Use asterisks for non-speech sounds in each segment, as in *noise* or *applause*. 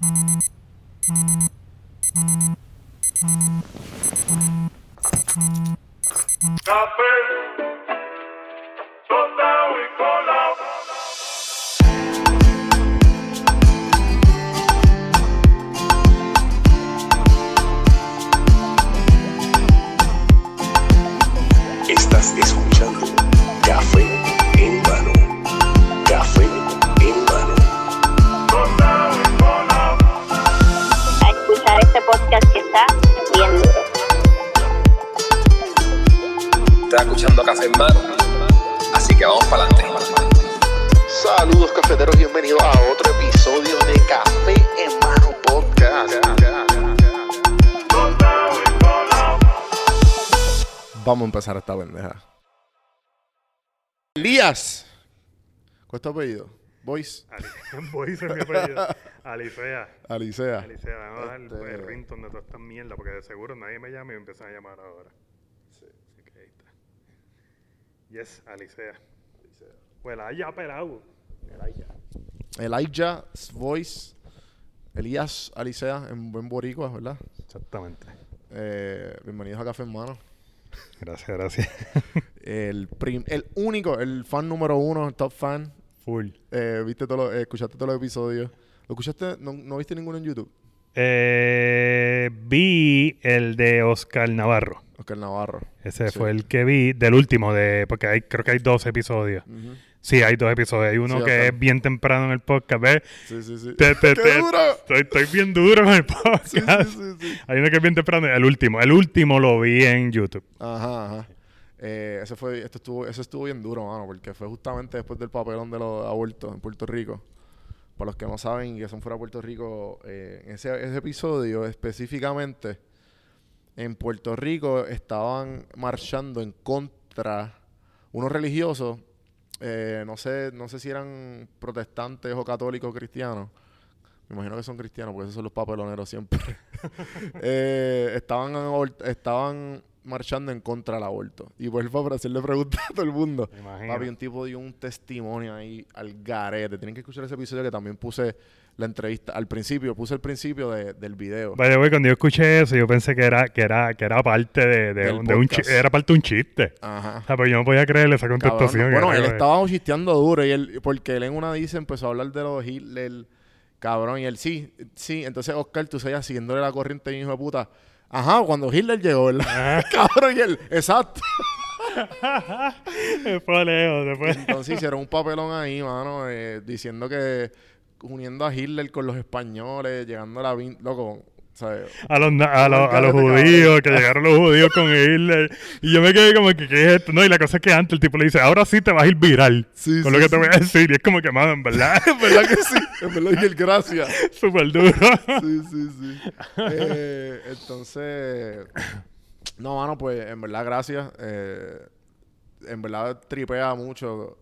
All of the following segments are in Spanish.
Café, tostado Café en mano. Así que vamos para adelante. Saludos cafeteros, bienvenidos a otro episodio de Café en mano podcast. Vamos a empezar esta pendeja. Elías. ¿Cuál es tu apellido? Voice. Voy a ser mi apellido. Alicea. Alicea. Alicea, vamos a dar Este- el ringtone de toda esta mierda porque de seguro nadie me llama y me empiezan a llamar ahora. Así que ahí está. Yes, Alicea. Pues la haya pelado. Elijah Voice. Elías Alicea en buen boricua, ¿verdad? Exactamente. Eh, bienvenidos a Café en Mano. Gracias, gracias. *laughs* El, prim- el único, el fan número uno, el top fan. Full. Eh, viste todo lo- eh, escuchaste todos los episodios. ¿Lo escuchaste? ¿No, no viste ninguno en YouTube? Eh, vi el de Oscar Navarro. Oscar Navarro. Ese Sí. fue el que vi del último, de porque hay, creo que hay dos episodios. Sí, hay dos episodios. Hay uno Sí, que es bien temprano en el podcast. ¿Ves? Sí, sí, sí. Te- te- ¡Qué te- duro! Estoy, estoy bien duro con el *laughs* podcast. Sí, sí. Hay uno que es bien temprano. El último. El último lo vi en YouTube. Ajá, ajá. Eh, ese fue, esto estuvo, eso estuvo bien duro, mano, porque fue justamente después del papelón de los abortos en Puerto Rico. Para los que no saben y que son fuera de Puerto Rico, eh, ese, episodio específicamente, en Puerto Rico estaban marchando en contra unos religiosos, eh, no sé, no sé si eran protestantes o católicos cristianos. Me imagino que son cristianos, porque esos son los papeloneros siempre. *laughs* Eh, estaban, estaban marchando en contra del aborto. Y pues para hacerle preguntas a todo el mundo. Papi, un tipo dio un testimonio ahí al garete. Tienen que escuchar ese episodio que también puse la entrevista al principio. Puse el principio de- del video. Cuando yo escuché eso, yo pensé que era, que era, que era parte de, un, de era parte de un chiste. Ajá. O sea, pero yo no podía creerle esa Cabrón, contestación. bueno, él estaba chisteando duro y él, porque él en una dice empezó a hablar de los Hitler, cabrón, y él sí, sí, entonces Oscar, tú seguías siguiéndole la corriente, hijo de puta. Ajá, cuando Hitler llegó, ¿verdad? *laughs* cabrón, y él, exacto. Fue lejos, fue. Entonces hicieron un papelón ahí, mano, eh, diciendo que uniendo a Hitler con los españoles, llegando a la... Loco, ¿sabes? A los, a, los, a los judíos, que llegaron los judíos con Hitler. Y yo me quedé como que, ¿qué es esto? No, y la cosa es que antes el tipo le dice, ahora sí te vas a ir viral. Sí, con sí, lo que te voy a decir. Y es como que, mano, en verdad, *laughs* En verdad que sí, en verdad que el gracias. *laughs* súper duro. Sí, sí, sí. Eh, entonces, no, mano, pues en verdad, gracias. Eh, en verdad tripea mucho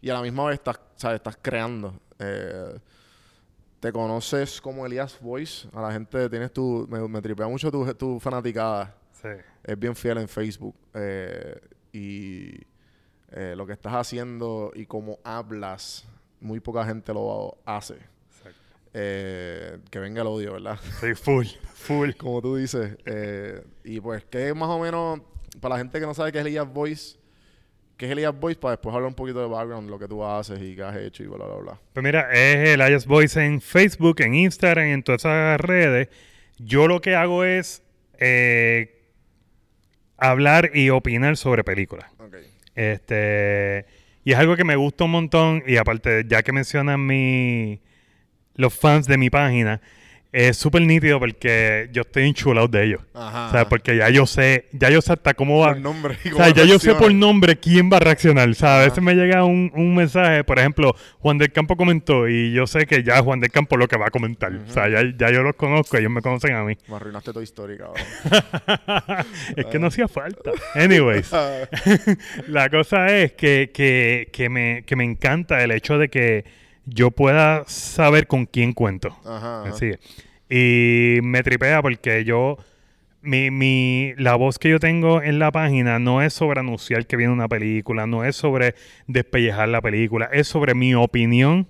y a la misma vez estás, ¿sabes? estás creando. Eh, te conoces como Elías Voice. A la gente tienes tu. Me, me tripea mucho tu, tu fanaticada. Sí. Es bien fiel en Facebook. eh, y eh, lo que estás haciendo y cómo hablas, muy poca gente lo hace. Exacto. Eh, que venga el odio, ¿verdad? Sí, full, full. Como tú dices. Eh, y pues, que más o menos, para la gente que no sabe qué es Elias Voice, qué es Elias Voice, para después hablar un poquito de background, lo que tú haces y qué has hecho y bla, bla, bla. Pues mira, es el Ayas Voice en Facebook, en Instagram, en todas esas redes. Yo lo que hago es eh, hablar y opinar sobre películas. Ok. Este, y es algo que me gusta un montón. Y aparte, ya que mencionan mi, los fans de mi página, es súper nítido porque yo estoy enchulado de ellos. Ajá. O sea, porque ya yo sé, ya yo sé hasta cómo va. Por nombre. O sea, ya yo sé por nombre quién va a reaccionar. O sea, a veces me llega un, un mensaje, por ejemplo, Juan del Campo comentó y yo sé que ya Juan del Campo lo que va a comentar. O sea, ya, ya yo los conozco, ellos me conocen a mí. Me arruinaste toda historia, cabrón. *laughs* es que no hacía falta. Anyways, *laughs* *laughs* la cosa es que, que, que, me, que me encanta el hecho de que yo pueda saber con quién cuento. Ajá. ajá. Así es. Y me tripea porque yo, mi, mi, la voz que yo tengo en la página no es sobre anunciar que viene una película, no es sobre despellejar la película, es sobre mi opinión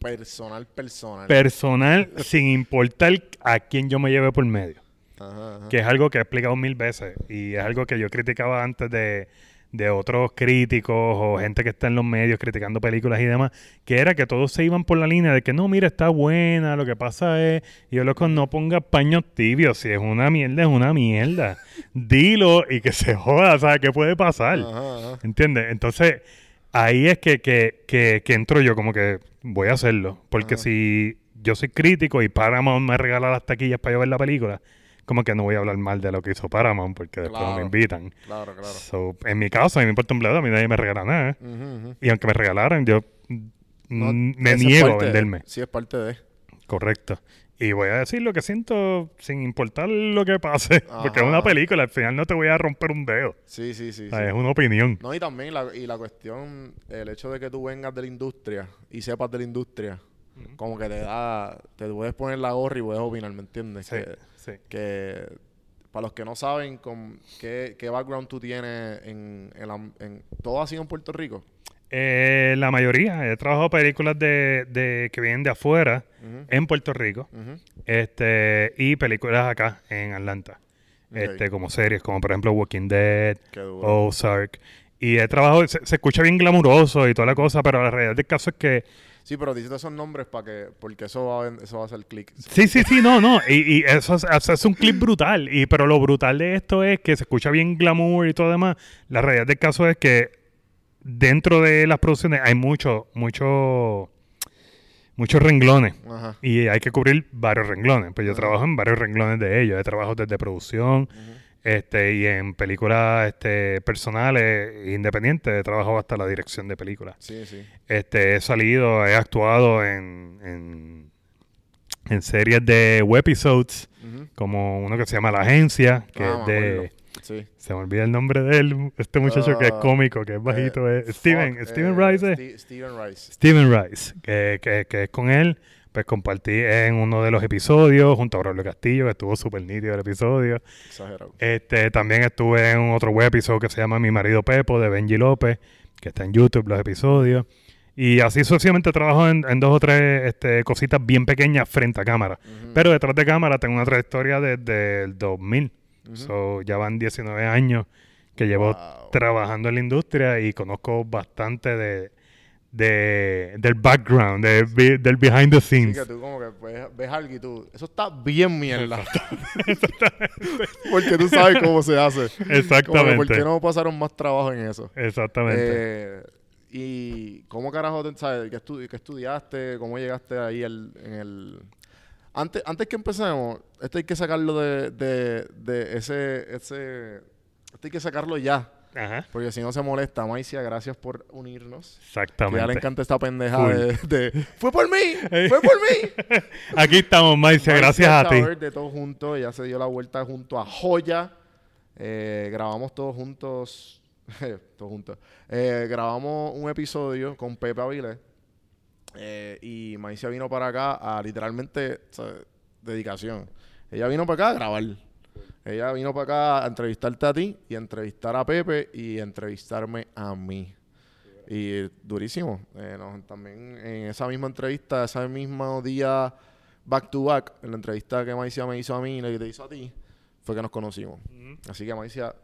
Personal, personal. personal *laughs* sin importar a quién yo me lleve por medio. Ajá, ajá. Que es algo que he explicado mil veces y es algo que yo criticaba antes de, de otros críticos o gente que está en los medios criticando películas y demás, que era que todos se iban por la línea de que no, mira, está buena, lo que pasa es, y yo loco, no ponga paños tibios, si es una mierda, es una mierda. *laughs* Dilo y que se joda, ¿sabes qué puede pasar? Ajá, ajá. ¿Entiendes? Entonces, ahí es que, que, que, que entro yo como que voy a hacerlo. Porque Ajá. si yo soy crítico y Paramount me regala las taquillas para yo ver la película, como que no voy a hablar mal de lo que hizo Paramount porque después no me invitan. Claro, claro. So, en mi caso, a mí me importa un bledo, a mí nadie me regala nada. Ujú. Y aunque me regalaran, yo No, me niego a parte de- venderme. Sí, es parte de. Correcto. Y voy a decir lo que siento sin importar lo que pase. *laughs* Porque es una película, al final no te voy a romper un dedo. Sí, sí, sí. O sea, sí. Es una opinión. No, y también la, y la cuestión, el hecho de que tú vengas de la industria y sepas de la industria, como que te da, te puedes poner la gorra y puedes opinar, ¿me entiendes? Sí, Que, sí. que para los que no saben con qué, qué background tú tienes en, en, la- en- todo ha sido en Puerto Rico. Eh, la mayoría. He trabajado películas de, de que vienen de afuera en Puerto Rico este y películas acá en Atlanta. Este, como series, como por ejemplo Walking Dead. Ozark. Y he trabajado, se, se escucha bien glamuroso y toda la cosa, pero la realidad del caso es que Sí, pero dijiste esos nombres para que, porque eso va, a, eso va a hacer clic. Sí, sí, sí, no, no. Y, y eso, es, eso es un clip brutal. Y, pero lo brutal de esto es que se escucha bien glamour y todo lo demás. La realidad del caso es que dentro de las producciones hay mucho, mucho, muchos renglones. Ajá. Y hay que cubrir varios renglones. Pues yo Ajá. trabajo en varios renglones de ellos. He trabajado desde producción. Este, y en películas este, personales, independientes. He trabajado hasta la dirección de películas. Sí, sí. Este, he salido, he actuado en, en, en series de webisodes, como uno que se llama La Agencia, que Ah, es de... Sí. Se me olvida el nombre de él, este muchacho que es Ah, cómico, que es bajito, Eh, es Steven, Steven eh, Rice. ¿eh? Ste- Steven Rice. Steven Rice, que, que, que es con él, pues compartí en uno de los episodios junto a Braulio Castillo, que estuvo súper nítido el episodio. Exagerado. Este, también estuve en otro web episodio que se llama Mi marido Pepo, de Benji López, que está en YouTube los episodios. Y así sucesivamente trabajo en, en dos o tres este, cositas bien pequeñas frente a cámara. Pero detrás de cámara tengo una trayectoria desde el 2000. Ujú. So, ya van 19 años que llevo Wow. trabajando en la industria y conozco bastante de, de- del background, de- del behind the Sí, scenes. que tú como que ves, ves algo y tú, eso está bien mierda. *laughs* Porque tú sabes cómo se hace. Exactamente. ¿Por qué no pasaron más trabajo en eso? Exactamente. Eh, y cómo carajo, te, sabes, ¿Qué, estu- qué estudiaste? ¿Cómo llegaste ahí el- en el... Antes, antes que empecemos, esto hay que sacarlo de, de, de ese, ese... Esto hay que sacarlo ya. Ajá. Porque si no se molesta. Maicia, gracias por unirnos. Que Exactamente. ya le encanta esta pendeja de, de, ¡Fue por mí! ¡Fue por mí! *laughs* Aquí estamos, Maicia, gracias a ti. De todos juntos. Ella se dio la vuelta junto a Joya. Eh, grabamos todos juntos. *laughs* todos juntos. Eh, grabamos un episodio con Pepe Avilés. Eh, y Maicia vino para acá a literalmente o sea, dedicación. Ella vino para acá a grabar. Ella vino para acá a entrevistarte a ti y a entrevistar a Pepe y a entrevistarme a mí. Y durísimo. Eh, también en esa misma entrevista, ese mismo día, back to back, en la entrevista que Maicia me hizo a mí y la que te hizo a ti, fue que nos conocimos. Así que Maicia,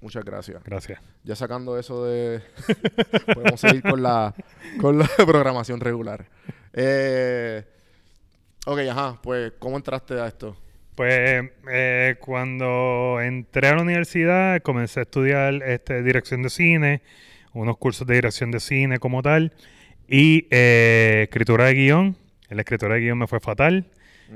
muchas gracias. Gracias. Ya sacando eso de... *laughs* podemos seguir con la, con la *laughs* programación regular. Eh, ok, ajá. Pues, ¿cómo entraste a esto? Pues eh, cuando entré a la universidad comencé a estudiar este, dirección de cine, unos cursos de dirección de cine como tal, y eh, escritura de guion. En la escritura de guion me fue fatal.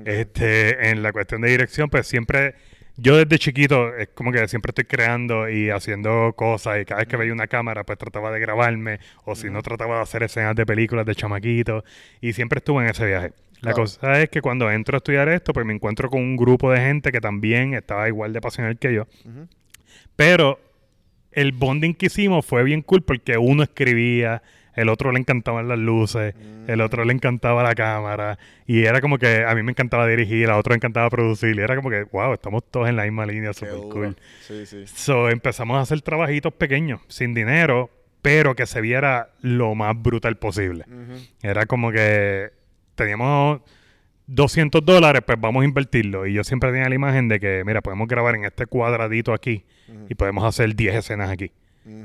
Este, en la cuestión de dirección, pues siempre, yo desde chiquito, es como que siempre estoy creando y haciendo cosas, y cada vez que veía una cámara, pues trataba de grabarme, o si no, trataba de hacer escenas de películas de chamaquito, y siempre estuve en ese viaje. La Claro. cosa es que cuando entro a estudiar esto, pues me encuentro con un grupo de gente que también estaba igual de pasional que yo. Pero el bonding que hicimos fue bien cool porque uno escribía, el otro le encantaban las luces, el otro le encantaba la cámara, y era como que a mí me encantaba dirigir, a otro le encantaba producir, y era como que, wow, estamos todos en la misma línea, duro. cool. Sí, sí. So empezamos a hacer trabajitos pequeños, sin dinero, pero que se viera lo más brutal posible. Era como que teníamos 200 dólares, pues vamos a invertirlo. Y yo siempre tenía la imagen de que, mira, podemos grabar en este cuadradito aquí y podemos hacer 10 escenas aquí.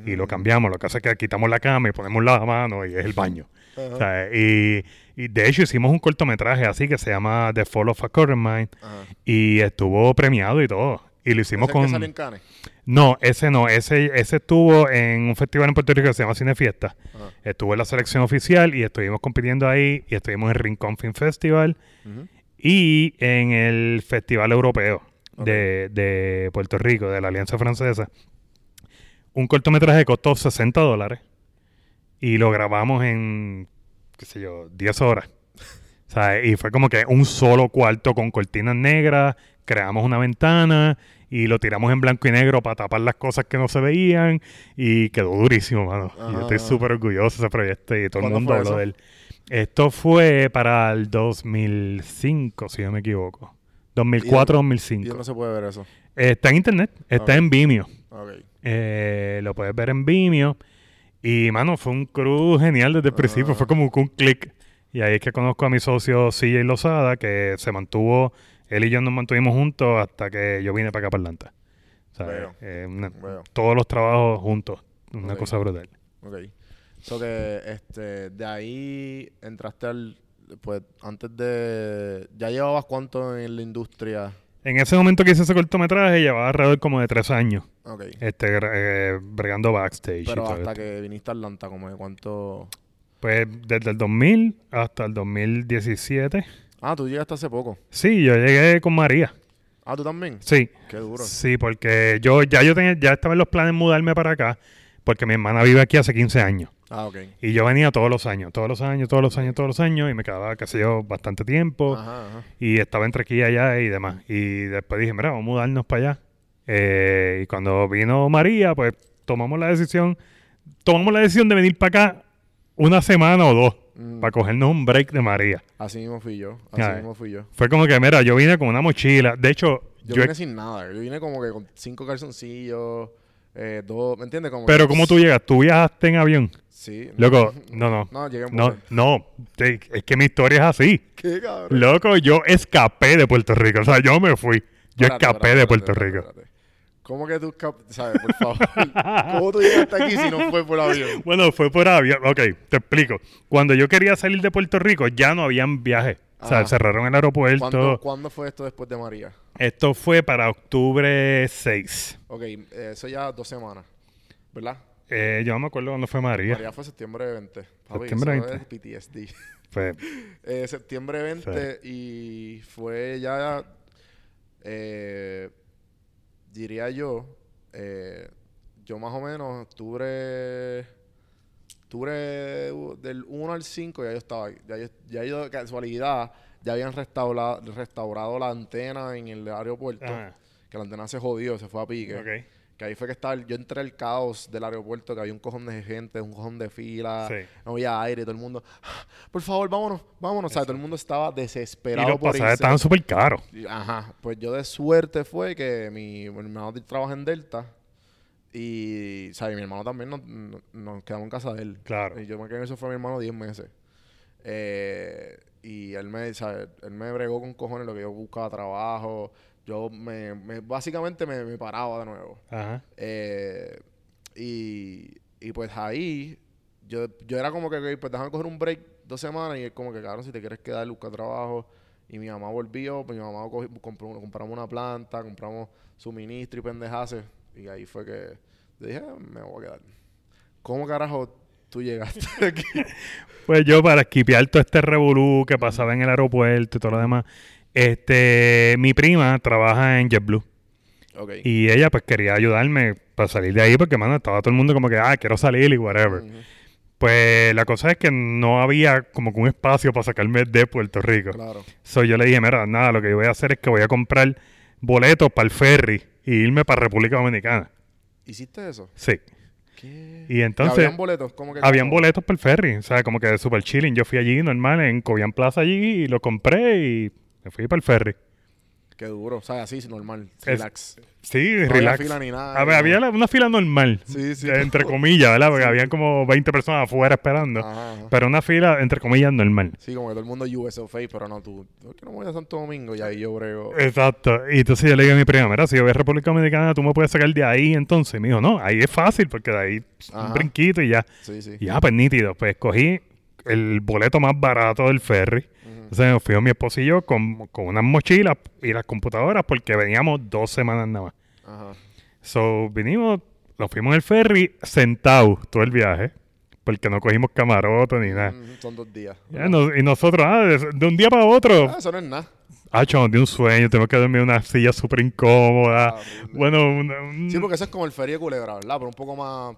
Y lo cambiamos, lo que hace es que quitamos la cama y ponemos la mano y es el baño. O sea, y, y de hecho hicimos un cortometraje así que se llama The Fall of a Current Mind y estuvo premiado y todo. Y lo hicimos ¿Ese es el que con... en Cannes? No, ese no. Ese, ese estuvo en un festival en Puerto Rico que se llama Cine Fiesta. Ajá. Estuvo en la selección oficial y estuvimos compitiendo ahí y estuvimos en Rincón Film Festival y en el Festival Europeo de, de Puerto Rico, de la Alianza Francesa. Un cortometraje costó 60 dólares y lo grabamos en, qué sé yo, 10 horas. O sea, y fue como que un solo cuarto con cortinas negras, creamos una ventana y lo tiramos en blanco y negro para tapar las cosas que no se veían y quedó durísimo, mano. Yo estoy súper orgulloso de ese proyecto y todo el ¿Cuándo mundo habló de él. Esto fue para el 2005, si no me equivoco. 2004, ¿Y 2005. dónde se puede ver eso? Está en internet, está en Vimeo. Eh, lo puedes ver en Vimeo. Y, mano, fue un crew genial desde el principio. Fue como un click. Y ahí es que conozco a mi socio CJ Lozada, que se mantuvo, él y yo nos mantuvimos juntos hasta que yo vine para acá para Atlanta. O sea, eh, una- todos los trabajos juntos. Una cosa brutal. Ok. So que este, de ahí entraste al. Pues antes de. ¿Ya llevabas cuánto en la industria? En ese momento que hice ese cortometraje, llevaba alrededor como de tres años. Ok. Este, eh, bregando backstage. y Pero todo hasta esto. que viniste a Atlanta, como de cuánto. Pues desde el 2000 hasta el 2017. Ah, tú llegaste hace poco. Sí, yo llegué con María. Ah, tú también. Sí. Qué duro. Sí, porque yo ya yo tenía, ya estaba en los planes de mudarme para acá, porque mi hermana vive aquí hace 15 años. Ah, ok. Y yo venía todos los años, todos los años, todos los años, todos los años, y me quedaba, qué sé yo, bastante tiempo. Ajá, ajá. Y estaba entre aquí y allá y demás. Y después dije, mira, vamos a mudarnos para allá. Eh, y cuando vino María, pues tomamos la decisión, tomamos la decisión de venir para acá una semana o dos, Mm. para cogernos un break de María. Así mismo fui yo. Así Ay. mismo fui yo. Fue como que, mira, yo vine con una mochila. De hecho, Yo, yo, vine sin nada. Yo vine como que con cinco calzoncillos, eh, dos. ¿Me entiendes? Como pero ¿cómo tú llegas? ¿Tú viajaste en avión? Sí. Loco, no, no. No, llegué en No, no, es que mi historia es así. ¿Qué cabrón? Loco, yo escapé de Puerto Rico. O sea, yo me fui. Yo escapé de Puerto Rico. ¿Cómo que tú ¿Sabes? Por favor. ¿Cómo tú llegaste aquí si no fue por avión? Bueno, fue por avión. Ok, te explico. Cuando yo quería salir de Puerto Rico, ya no habían viajes. O sea, Ajá. cerraron el aeropuerto. ¿Cuándo, ¿Cuándo fue esto después de María? Esto fue para octubre 6. Ok, eso ya dos semanas, ¿verdad? Eh, yo no me acuerdo cuándo fue María. María fue septiembre 20. Papi, Septiembre eso 20. es PTSD. *laughs* Fue- Eh, septiembre 20 y fue ya, eh, diría yo, eh, yo más o menos, octubre, octubre del 1 al 5 ya yo estaba. Ya yo, ya yo de casualidad, ya habían restaurado, restaurado la antena en el aeropuerto. Ajá. Que la antena se jodió, se fue a pique. Ok. Que ahí fue que estaba, yo entré al caos del aeropuerto, que había un cojón de gente, un cojón de fila, Sí. no había aire, todo el mundo, "Ah, por favor, vámonos, vámonos. O sea, todo el mundo estaba Y desesperado los por pasajes irse. estaban súper caros. Y- Ajá, pues yo de suerte fue que mi, hermano trabaja en Delta y, o sea, y mi hermano también nos, nos- nos quedamos en casa de él. Claro. Y yo me quedé en eso fue mi hermano 10 meses. Eh, y él me, o sea, él me bregó con cojones lo que yo buscaba trabajo. Yo me, me- básicamente me, me paraba de nuevo. Ajá. Eh, y, y pues ahí, yo, yo era como que, ok, pues déjame coger un break dos semanas y es como que, cabrón, si te quieres quedar, busca trabajo. Y mi mamá volvió, pues mi mamá compró, compramos una planta, compramos suministro y pendejaces. Y ahí fue que yo dije, "Ah, me voy a quedar. ¿Cómo carajo tú llegaste *laughs* aquí? Pues yo para esquipear todo este revolú que pasaba en el aeropuerto y todo lo demás, este, mi prima trabaja en JetBlue ok. y ella pues quería ayudarme para salir de ahí porque, mano, estaba todo el mundo como que, ah, quiero salir y whatever. Pues la cosa es que no había como que un espacio para sacarme de Puerto Rico. claro. So yo le dije, mira, nada, lo que yo voy a hacer es que voy a comprar boletos para el ferry y irme para República Dominicana. ¿Hiciste eso? Sí. ¿Qué? Y entonces... habían boletos? ¿Cómo que Habían boletos para el ferry, o sea, como que super chilling. Yo fui allí normal en Cobian Plaza allí y lo compré y me fui para el ferry. Qué duro. O sea, así, normal. Es- Relax. Sí, No había relax. fila ni nada, A ver, no. había la- una fila normal. Sí, sí. Entre *laughs* comillas, ¿verdad? Porque habían como 20 personas afuera esperando. Ajá, ajá. Pero una fila, entre comillas, normal. Sí, como que todo el mundo USOFA, pero no tú. ¿Por qué no voy a Santo Domingo? Y ahí yo brego. Exacto. Y entonces yo le dije a mi prima, mira, si yo voy a República Dominicana, tú me puedes sacar de ahí entonces. Y me dijo, no, ahí es fácil porque de ahí pss, un brinquito y ya. Sí, sí. Y ya, pues nítido. Pues cogí el boleto más barato del ferry. Entonces nos fuimos mi esposo y yo con, con unas mochilas y las computadoras porque veníamos dos semanas nada más. Ajá. So, vinimos, nos fuimos en el ferry sentados todo el viaje porque no cogimos camarote ni nada. Mm, son dos días. Y nosotros, ah, de, de un día para otro, Ah, eso no es nada. ah, chamo, de un sueño, tenemos que dormir en una silla súper incómoda. Ah. Bueno, una- un- Sí, porque eso es como el feria de Culebra, ¿verdad? Pero un poco más.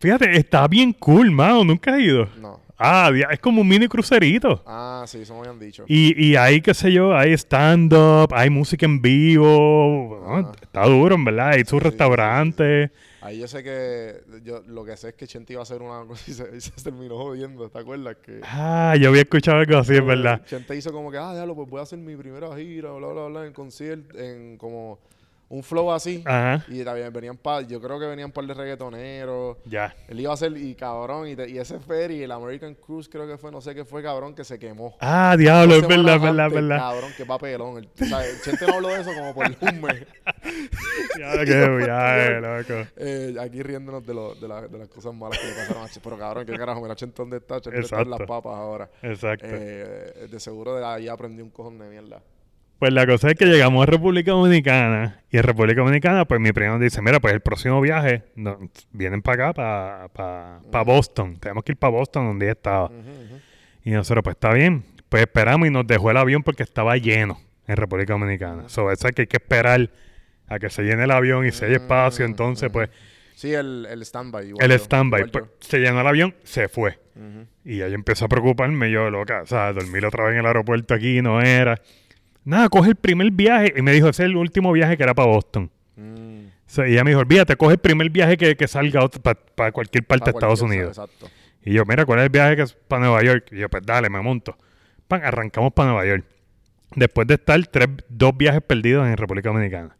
fíjate, está bien cool, mano, nunca has ido. No. Ah, es como un mini crucerito. Ah, sí, eso me habían dicho. Y, y hay, qué sé yo, hay stand-up, hay música en vivo. Está duro, en verdad. Hay sus sí, sí, restaurantes. Ahí yo sé que. Yo lo que sé es que Chente iba a hacer una *laughs* cosa y se, terminó jodiendo. ¿Te acuerdas? Que. Ah, yo había escuchado algo así, es verdad. Chente hizo como que, ah, diablo, pues voy a hacer mi primera gira, bla, bla, bla, en concierto, en como un flow así. Ajá. Y también venían par, yo creo que venían un par de reggaetoneros. Ya. Él iba a hacer, y cabrón, y, te- y ese ferry, el American Cruise, creo que fue, no sé qué fue, cabrón, que se quemó. Ah, diablo, es verdad, es verdad, es verdad. Cabrón, qué papelón. El, o sea, el Chente no habló de eso como por un mes. *laughs* *laughs* Viaje, loco. Eh, aquí riéndonos de, lo, de, la- de las cosas malas que le pasaron a Chente. Pero cabrón, qué carajo, mira Chente dónde está, Chente está en las papas ahora. Exacto. Eh, de seguro de ahí aprendí un cojón de mierda. Pues la cosa es que llegamos a República Dominicana y en República Dominicana, pues mi primo nos dice, mira, pues el próximo viaje no, vienen para acá, para Boston. Tenemos que ir para Boston donde ella estaba. Y nosotros, pues está bien. Pues esperamos y nos dejó el avión porque estaba lleno en República Dominicana. So, eso es que hay que esperar a que se llene el avión y se haya espacio. Entonces, pues Sí, el, el stand-by. el stand-by, pues, se llenó el avión, se fue. Y ahí empezó a preocuparme yo, loca. O sea, dormir otra vez en el aeropuerto aquí no era. Nada, coge el primer viaje. Y me dijo, ese es el último viaje que era para Boston. Mm. O sea, y ella me dijo, olvídate, coge el primer viaje que, que salga para cualquier parte de Pa' Estados Unidos. Exacto. Y yo, mira, ¿cuál es el viaje que es para Nueva York? Y yo, pues dale, me monto. Pan, arrancamos para Nueva York. Después de estar tres, dos viajes perdidos en República Dominicana.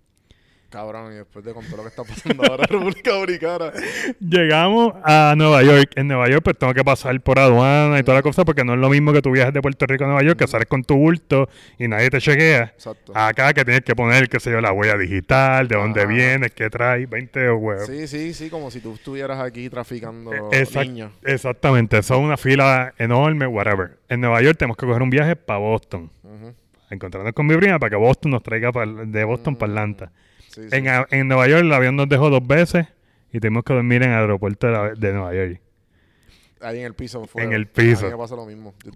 Cabrón, y después de con todo lo que está pasando ahora en República Dominicana. Llegamos a Nueva York. En Nueva York, pues tengo que pasar por aduana y toda la cosa, porque no es lo mismo que tú viajes de Puerto Rico a Nueva York, que sales con tu bulto y nadie te chequea. Exacto. Acá que tienes que poner, qué sé yo, la huella digital, de dónde Ajá. vienes, qué traes, 20 huevos. Sí, sí, sí, como si tú estuvieras aquí traficando Eh, exact- niños. Exactamente, son una fila enorme, whatever. En Nueva York tenemos que coger un viaje para Boston. Ujú. Encontrarnos con mi prima para que Boston nos traiga de Boston para Atlanta. Sí. En, en Nueva York el avión nos dejó dos veces y tuvimos que dormir en el aeropuerto de, la- de Nueva York. Ahí en el piso. fue- En el piso. A mí me pasa lo mismo. Yo,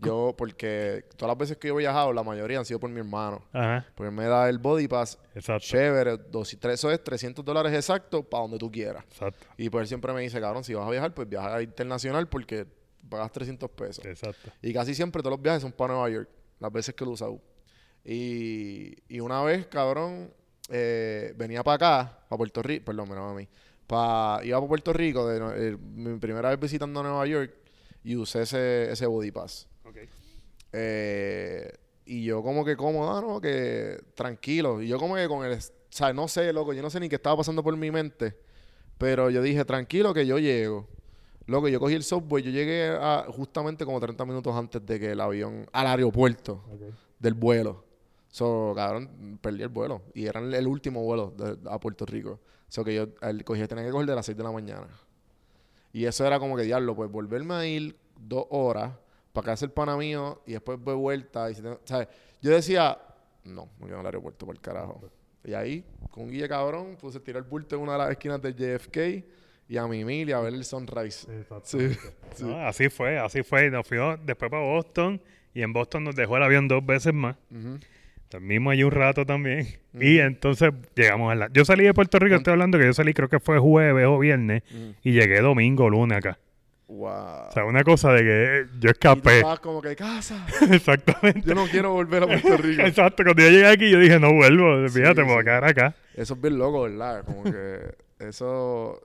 yo, porque todas las veces que yo he viajado, la mayoría han sido por mi hermano. Ajá, Porque él me da el body pass. exacto. Chévere, dos y tres, eso es 300 dólares exacto para donde tú quieras. Exacto, Y pues él siempre me dice, cabrón, si vas a viajar, pues viaja internacional porque pagas 300 pesos. exacto. Y casi siempre todos los viajes son para Nueva York, las veces que lo he usado. Y, y una vez, cabrón, eh, venía para acá, para Puerto Rico, perdón, me a mí. Iba para Puerto Rico, de, eh, mi primera vez visitando Nueva York, y usé ese, ese body pass. Eh, y yo como que cómodo, ¿no? Que tranquilo. Y yo como que con el... O sea, no sé, loco, yo no sé ni qué estaba pasando por mi mente. Pero yo dije, tranquilo que yo llego. Loco, yo cogí el subway, yo llegué a, justamente como 30 minutos antes de que el avión... Al aeropuerto del vuelo. So, cabrón, perdí el vuelo. Y era el, último vuelo de- a Puerto Rico. So que yo el, cogí, tenía que coger de las 6 de la mañana. Y eso era como que, diablo, pues volverme a ir dos horas para casa el pana mío y después de vuelta. Y. Yo decía, no, me quedo en el aeropuerto por el carajo. Y ahí, con guille cabrón, puse a tirar el bulto en una de las esquinas del JFK y a mi mil y a ver el sunrise. Sí, sí. No, así fue, así fue. Nos fuimos después para Boston y en Boston nos dejó el avión dos veces más. Ujú. Dormimos allí un rato también. Y entonces llegamos a la... Yo salí de Puerto Rico, estoy hablando que yo salí creo que fue jueves o viernes y llegué domingo o lunes acá. Wow. O sea, una cosa de que eh, yo y escapé. estabas como que, casa, *laughs* Exactamente. yo no quiero volver a Puerto Rico. *laughs* Exacto, cuando yo llegué aquí yo dije, no vuelvo, fíjate, me voy a quedar acá. Eso es bien loco, ¿verdad? Como que eso,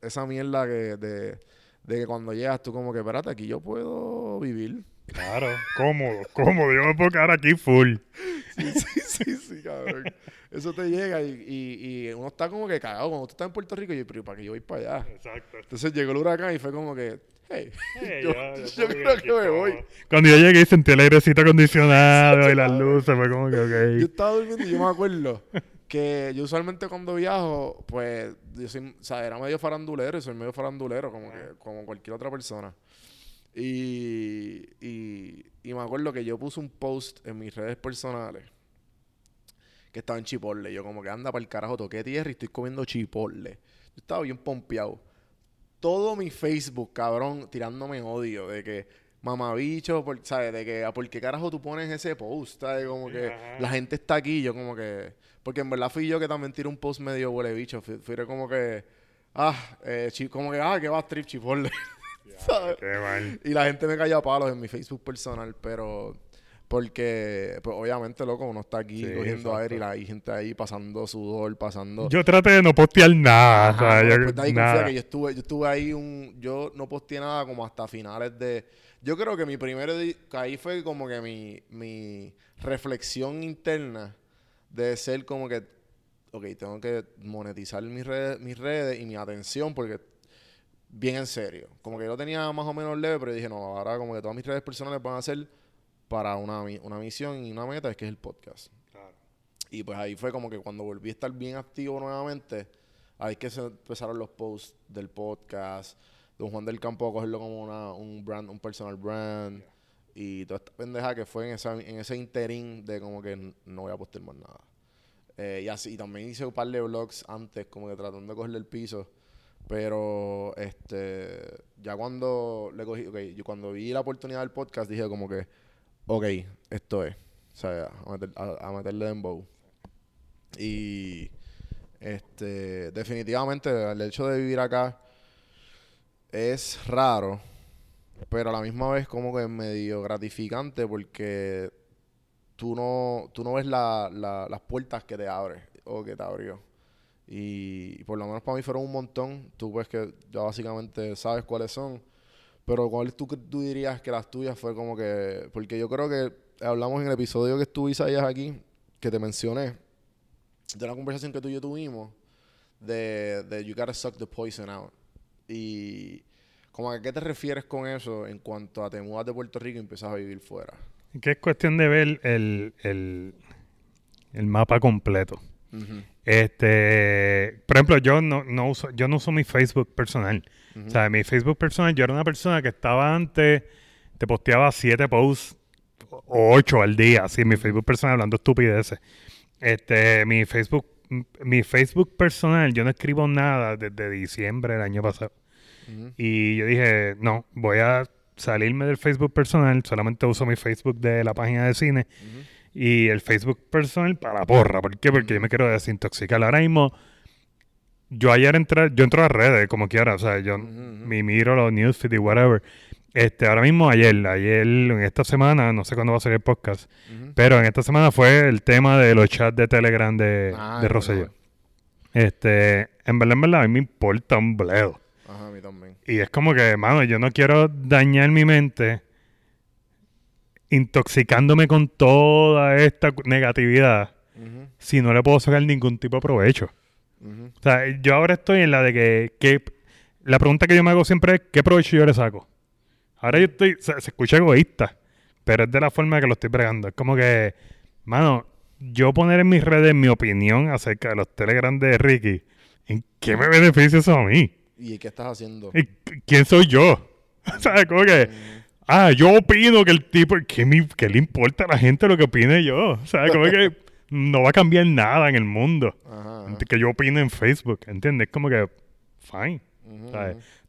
esa mierda que de, de que cuando llegas tú como que, espérate, aquí yo puedo vivir. Claro, cómodo, cómodo. Yo me puedo quedar aquí full. Sí, sí, sí, sí, cabrón. Eso te llega y, y, y uno está como que cagado. Cuando tú estás en Puerto Rico, yo, pero ¿para qué yo voy para allá? Exacto. Entonces llegó el huracán y fue como que, hey, Hey, *laughs* yo, ya, yo creo que me voy. Cuando yo llegué y sentí el airecito acondicionado y las luces, fue como que, Yo ok. estaba durmiendo y yo me acuerdo que yo usualmente cuando viajo, pues, yo soy, o sea, era medio farandulero y soy medio farandulero como, que, como cualquier otra persona. Y, y, y me acuerdo que yo puse un post en mis redes personales que estaba en Chipotle. Yo como que anda para el carajo, toqué tierra y estoy comiendo Chipotle. Yo estaba bien pompeado. Todo mi Facebook, cabrón, tirándome odio de que mamabicho, por, ¿sabes? De que, ¿a ¿por qué carajo tú pones ese post? ¿Sabes? Como que Ajá. la gente está aquí, yo como que... Porque en verdad fui yo que también tiré un post medio huele bicho. Fui, fui como que... Ah, eh, como que, ah, que va a trip Chipotle. *laughs* ¿Sabes? Qué mal. Y la gente me cayó a palos en mi Facebook personal, pero porque pues, obviamente loco uno está aquí Sí, cogiendo aire y la, hay gente ahí pasando sudor, pasando Yo traté de no postear nada. Ajá, o sea, yo- de ahí nada. que yo estuve, yo estuve ahí un, yo no posteé nada como hasta finales de, yo creo que mi primer ahí fue como que mi, mi reflexión interna de ser como que, ok, tengo que monetizar mis redes, mis redes y mi atención porque bien en serio, como que yo lo tenía más o menos leve, pero dije, no, ahora como que todas mis redes personales van a ser para una, una misión y una meta, es que es el podcast. Y pues ahí fue como que cuando volví a estar bien activo nuevamente, ahí que se empezaron los posts del podcast, Don Juan del Campo a cogerlo como una, un brand, un personal brand, y toda esta pendeja que fue en, esa, en ese interín de como que no voy a postear más nada. Eh, y así, y también hice un par de vlogs antes, como que tratando de cogerle el piso. Pero este ya cuando le cogí, ok, yo cuando vi la oportunidad del podcast dije como que, ok, esto es. O sea, a, meter- a- a meterle dembow. Y este definitivamente el hecho de vivir acá es raro, pero a la misma vez como que es medio gratificante porque tú no, tú no ves la- la- las puertas que te abre o que te abrió. Y por lo menos para mí fueron un montón. Tú ves que ya básicamente sabes cuáles son. Pero ¿cuáles tú, tú dirías que las tuyas fue como que... Porque yo creo que hablamos en el episodio que estuvo Isaías aquí, que te mencioné, de una conversación que tú y yo tuvimos, de, de You Gotta Suck the Poison Out. Y como a qué te refieres con eso en cuanto a te mudas de Puerto Rico y empiezas a vivir fuera. Que es cuestión de ver el, el, el mapa completo. Este, por ejemplo, yo no, no uso, yo no uso mi Facebook personal. O sea, mi Facebook personal, yo era una persona que estaba antes, te posteaba siete posts o ocho al día, así, mi Facebook personal hablando estupideces. Este, mi Facebook, mi Facebook personal, yo no escribo nada desde diciembre del año pasado. Y yo dije, no, voy a salirme del Facebook personal, solamente uso mi Facebook de la página de cine y el Facebook personal para la porra. ¿Por qué? Porque yo me quiero desintoxicar. Ahora mismo, yo ayer entré, yo entro a redes como quiera, o sea, yo me miro los newsfeed y whatever. Este, ahora mismo, ayer, ayer, en esta semana, no sé cuándo va a salir el podcast, pero en esta semana fue el tema de los chats de Telegram de, Ah, de Rosselló. Este, en verdad, en verdad, a mí me importa un bledo. Ajá, a mí también. Y es como que, mano, yo no quiero dañar mi mente intoxicándome con toda esta negatividad si no le puedo sacar ningún tipo de provecho. O sea, yo ahora estoy en la de que, que- la pregunta que yo me hago siempre es, ¿qué provecho yo le saco? Ahora yo estoy, se, se escucha egoísta, pero es de la forma que lo estoy bregando. Es como que, mano, yo poner en mis redes mi opinión acerca de los Telegram de Ricky, ¿en qué me beneficia eso a mí? ¿Y qué estás haciendo? ¿Y qu- ¿Quién soy yo? *laughs* O sea, como que, ah, yo opino que el tipo, ¿qué, me- qué le importa a la gente lo que opine yo? O sea, como que no va a cambiar nada en el mundo Ajá, ajá. que yo opine en Facebook, ¿entiendes? Como que, fine. Ujú,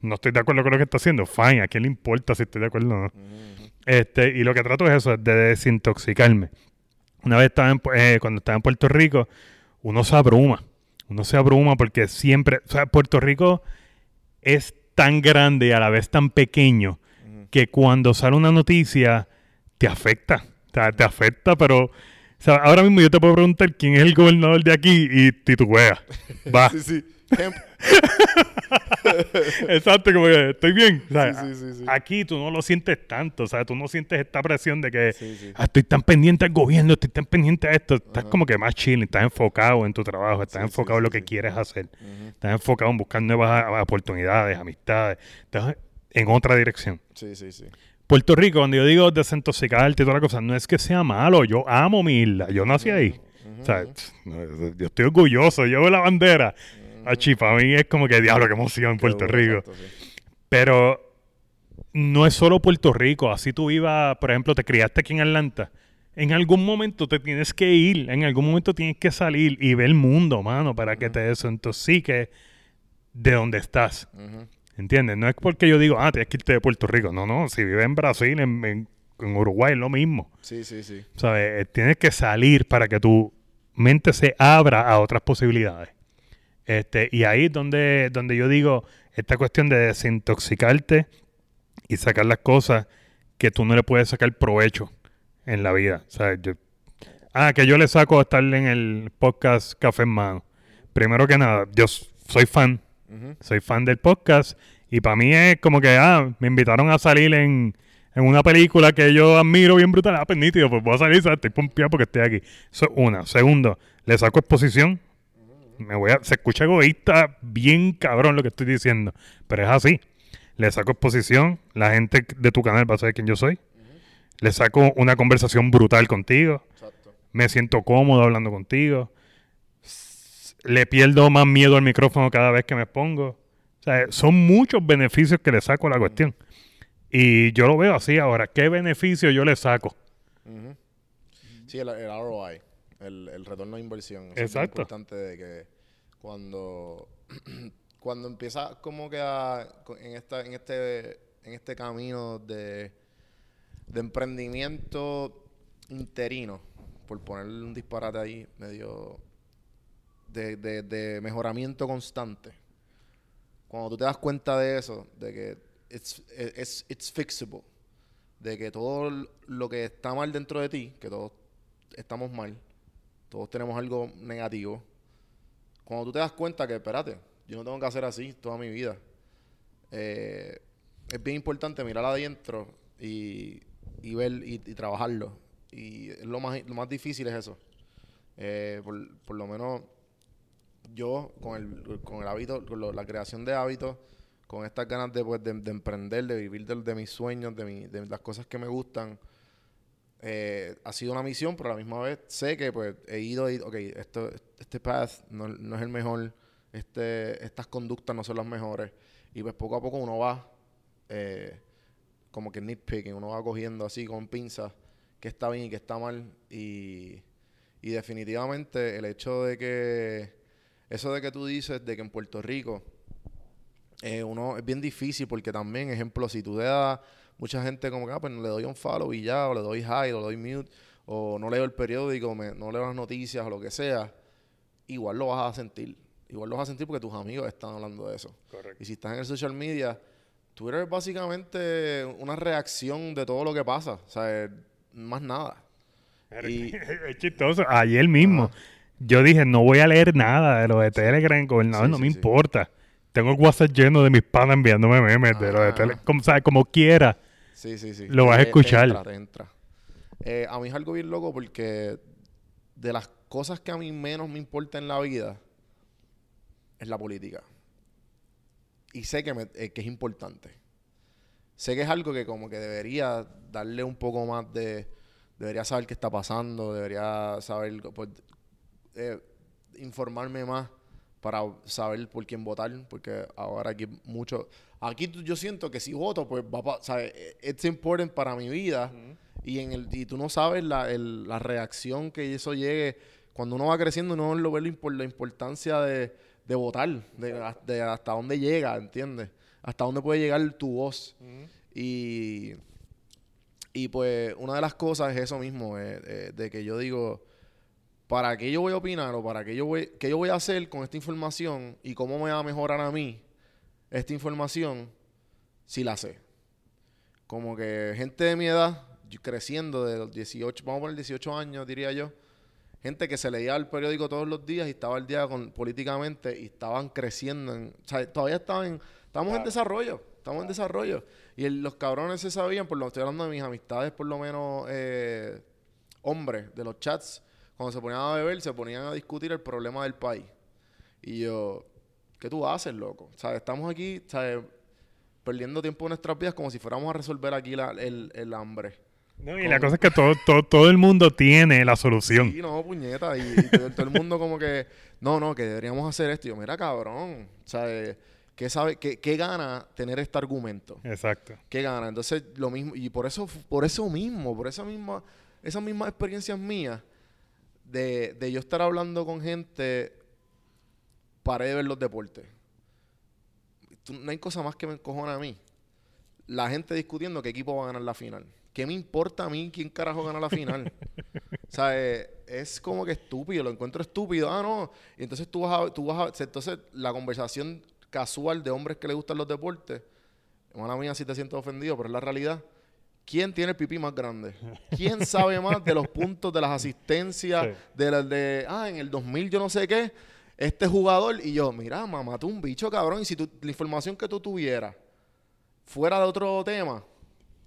No estoy de acuerdo con lo que está haciendo, fine. ¿A quién le importa si estoy de acuerdo o no? Este, y lo que trato es eso, es de desintoxicarme. Una vez estaba en eh, cuando estaba en Puerto Rico, uno se abruma. Uno se abruma porque siempre, o sea, Puerto Rico es tan grande y a la vez tan pequeño que cuando sale una noticia te afecta. O sea, te afecta, pero o sea, ahora mismo yo te puedo preguntar quién es el gobernador de aquí y titubeas. Va. *laughs* Sí, sí. Ejemplo. *laughs* Exacto, como que estoy bien. O sea, Sí, sí, sí, sí. Aquí tú no lo sientes tanto, o sea, tú no sientes esta presión de que. "Ah, estoy tan pendiente al gobierno, estoy tan pendiente a esto. Estás como que más chill, estás enfocado en tu trabajo, estás enfocado en lo que quieres hacer, estás enfocado en buscar nuevas oportunidades, amistades, estás en otra dirección. Sí, sí, sí. Puerto Rico, cuando yo digo desintoxicarte y toda la cosa, no es que sea malo, yo amo mi isla, yo nací ahí. O sea, yo estoy orgulloso, llevo la bandera. Achi, para mí es como que diablo, qué emoción Puerto duro, Rico. exacto, sí. Pero no es solo Puerto Rico. Así tú ibas, por ejemplo, te criaste aquí en Atlanta. En algún momento te tienes que ir, en algún momento tienes que salir y ver el mundo, mano, para que te desintoxiques de donde estás. ¿Entiendes? No es porque yo digo, ah, tienes que irte de Puerto Rico. No, no. Si vives en Brasil, en, en- en Uruguay, es lo mismo. Sí, sí, sí. ¿Sabes? Eh, Tienes que salir para que tu mente se abra a otras posibilidades. Este, y ahí es donde, donde yo digo, esta cuestión de desintoxicarte y sacar las cosas que tú no le puedes sacar provecho en la vida. O sea, yo- ah, que yo le saco a estar en el podcast Café en Mano. Primero que nada, yo soy fan. Soy fan del podcast. Y para mí es como que, ah, me invitaron a salir en, en una película que yo admiro bien brutal. Ah, pues nítido, pues voy a salir, ¿sabes? estoy pompeado porque estoy aquí. Eso es una. Segundo, le saco exposición. Me voy a, se escucha egoísta, bien cabrón lo que estoy diciendo. Pero es así. Le saco exposición. La gente de tu canal va a saber quién yo soy. Le saco una conversación brutal contigo. Exacto. Me siento cómodo hablando contigo. Le pierdo más miedo al micrófono cada vez que me pongo. O sea, son muchos beneficios que le saco a la cuestión. Y yo lo veo así ahora. ¿Qué beneficio yo le saco? Sí, el, el ROI, el, el retorno de inversión. Eso Es Exacto. muy importante de que cuando, *clears throat* cuando empiezas como que a, en, esta, en, este, en este camino de, de emprendimiento interino, por ponerle un disparate ahí, medio de, de, de mejoramiento constante. Cuando tú te das cuenta de eso, de que it's, it's, it's fixable, de que todo lo que está mal dentro de ti, que todos estamos mal, todos tenemos algo negativo, cuando tú te das cuenta que, espérate, yo no tengo que hacer así toda mi vida, eh, es bien importante mirar adentro y, y ver y, y trabajarlo. Y es lo más, lo más difícil es eso. Eh, por, por lo menos yo con el, con el hábito, con lo- la creación de hábitos, con estas ganas de, pues, de, de emprender, de vivir de, de mis sueños, de, mi- de las cosas que me gustan, eh, ha sido una misión, pero a la misma vez sé que pues he ido y, ok, esto, este path no, no es el mejor, este, estas conductas no son las mejores. Y pues poco a poco uno va, eh, como que nitpicking, uno va cogiendo así con pinzas qué está bien y qué está mal. Y, y definitivamente el hecho de que, eso de que tú dices, de que en Puerto Rico, eh, uno es bien difícil porque también, ejemplo, si tú le das mucha gente como que, ah, pues le doy un follow y ya, o le doy hide, o le doy mute, o no leo el periódico, me- no leo las noticias o lo que sea, igual lo vas a sentir. Igual lo vas a sentir porque tus amigos están hablando de eso. Y si estás en el social media, Twitter es básicamente una reacción de todo lo que pasa. O sea, más nada. Y- *laughs* es chistoso. Ayer mismo, yo dije, no voy a leer nada de lo de Telegram, gobernador, Sí, no sí, me sí. importa. Tengo el WhatsApp lleno de mis panas enviándome memes de lo de Ah. Telegram. Como, ¿sabes? como quiera. Sí, sí, sí. Lo vas a te escuchar. entra, te entra. Eh, a mí es algo bien loco porque de las cosas que a mí menos me importa en la vida es la política. Y sé que, me- eh, que es importante. Sé que es algo que como que debería darle un poco más de... Debería saber qué está pasando, debería saber... pues, eh, informarme más para saber por quién votar, porque ahora aquí mucho... Aquí yo siento que si voto, pues va a... ¿sabes? Es importante para mi vida y, en el, y tú no sabes la, el- la reacción que eso llegue. Cuando uno va creciendo, uno lo ve la, impor- la importancia de, de votar, de, de hasta dónde llega, ¿entiendes? Hasta dónde puede llegar tu voz. Y... Y pues una de las cosas es eso mismo, eh, eh, de que yo digo, ¿para qué yo voy a opinar o para qué yo voy, qué yo voy a hacer con esta información y cómo me va a mejorar a mí esta información si la sé? Como que gente de mi edad, yo creciendo de los 18, vamos a poner 18 años, diría yo, gente que se leía el periódico todos los días y estaba al día con, políticamente y estaban creciendo. en- o sea, todavía estaban, estamos en desarrollo, estamos en desarrollo. Y el- los cabrones se sabían, por lo estoy hablando de mis amistades, por lo menos eh, hombres de los chats, cuando se ponían a beber, se ponían a discutir el problema del país. Y yo, ¿qué tú haces, loco? O sea, estamos aquí, ¿sabes? Perdiendo tiempo en nuestras vidas como si fuéramos a resolver aquí la- el, el hambre. No, y la cosa es que todo, todo, todo el mundo tiene la solución. Sí, no, puñeta. Y, y todo, todo el mundo como que, no, no, que deberíamos hacer esto. Y yo, mira, cabrón. O sea, eh, ¿qué, sabe, qué, qué gana tener este argumento? Exacto. ¿Qué gana? Entonces, lo mismo, y por eso, por eso mismo, por esa misma, esas mismas experiencias mías, de, de yo estar hablando con gente, paré de ver los deportes. Tú- no hay cosa más que me encojona a mí. La gente discutiendo qué equipo va a ganar la final. ¿Qué me importa a mí quién carajo gana la final? *laughs* o sea, eh, es como que estúpido, lo encuentro estúpido. Ah, no. Y entonces tú vas a, tú vas a, entonces la conversación casual de hombres que les gustan los deportes, mala mía si te siento ofendido, pero es la realidad. ¿Quién tiene el pipí más grande? ¿Quién sabe más de los puntos, de las asistencias, Sí. de las de, ah, en el 2000 yo no sé qué, este jugador, y yo, mira, mamá, tú un bicho cabrón, y si tú, la información que tú tuvieras fuera de otro tema,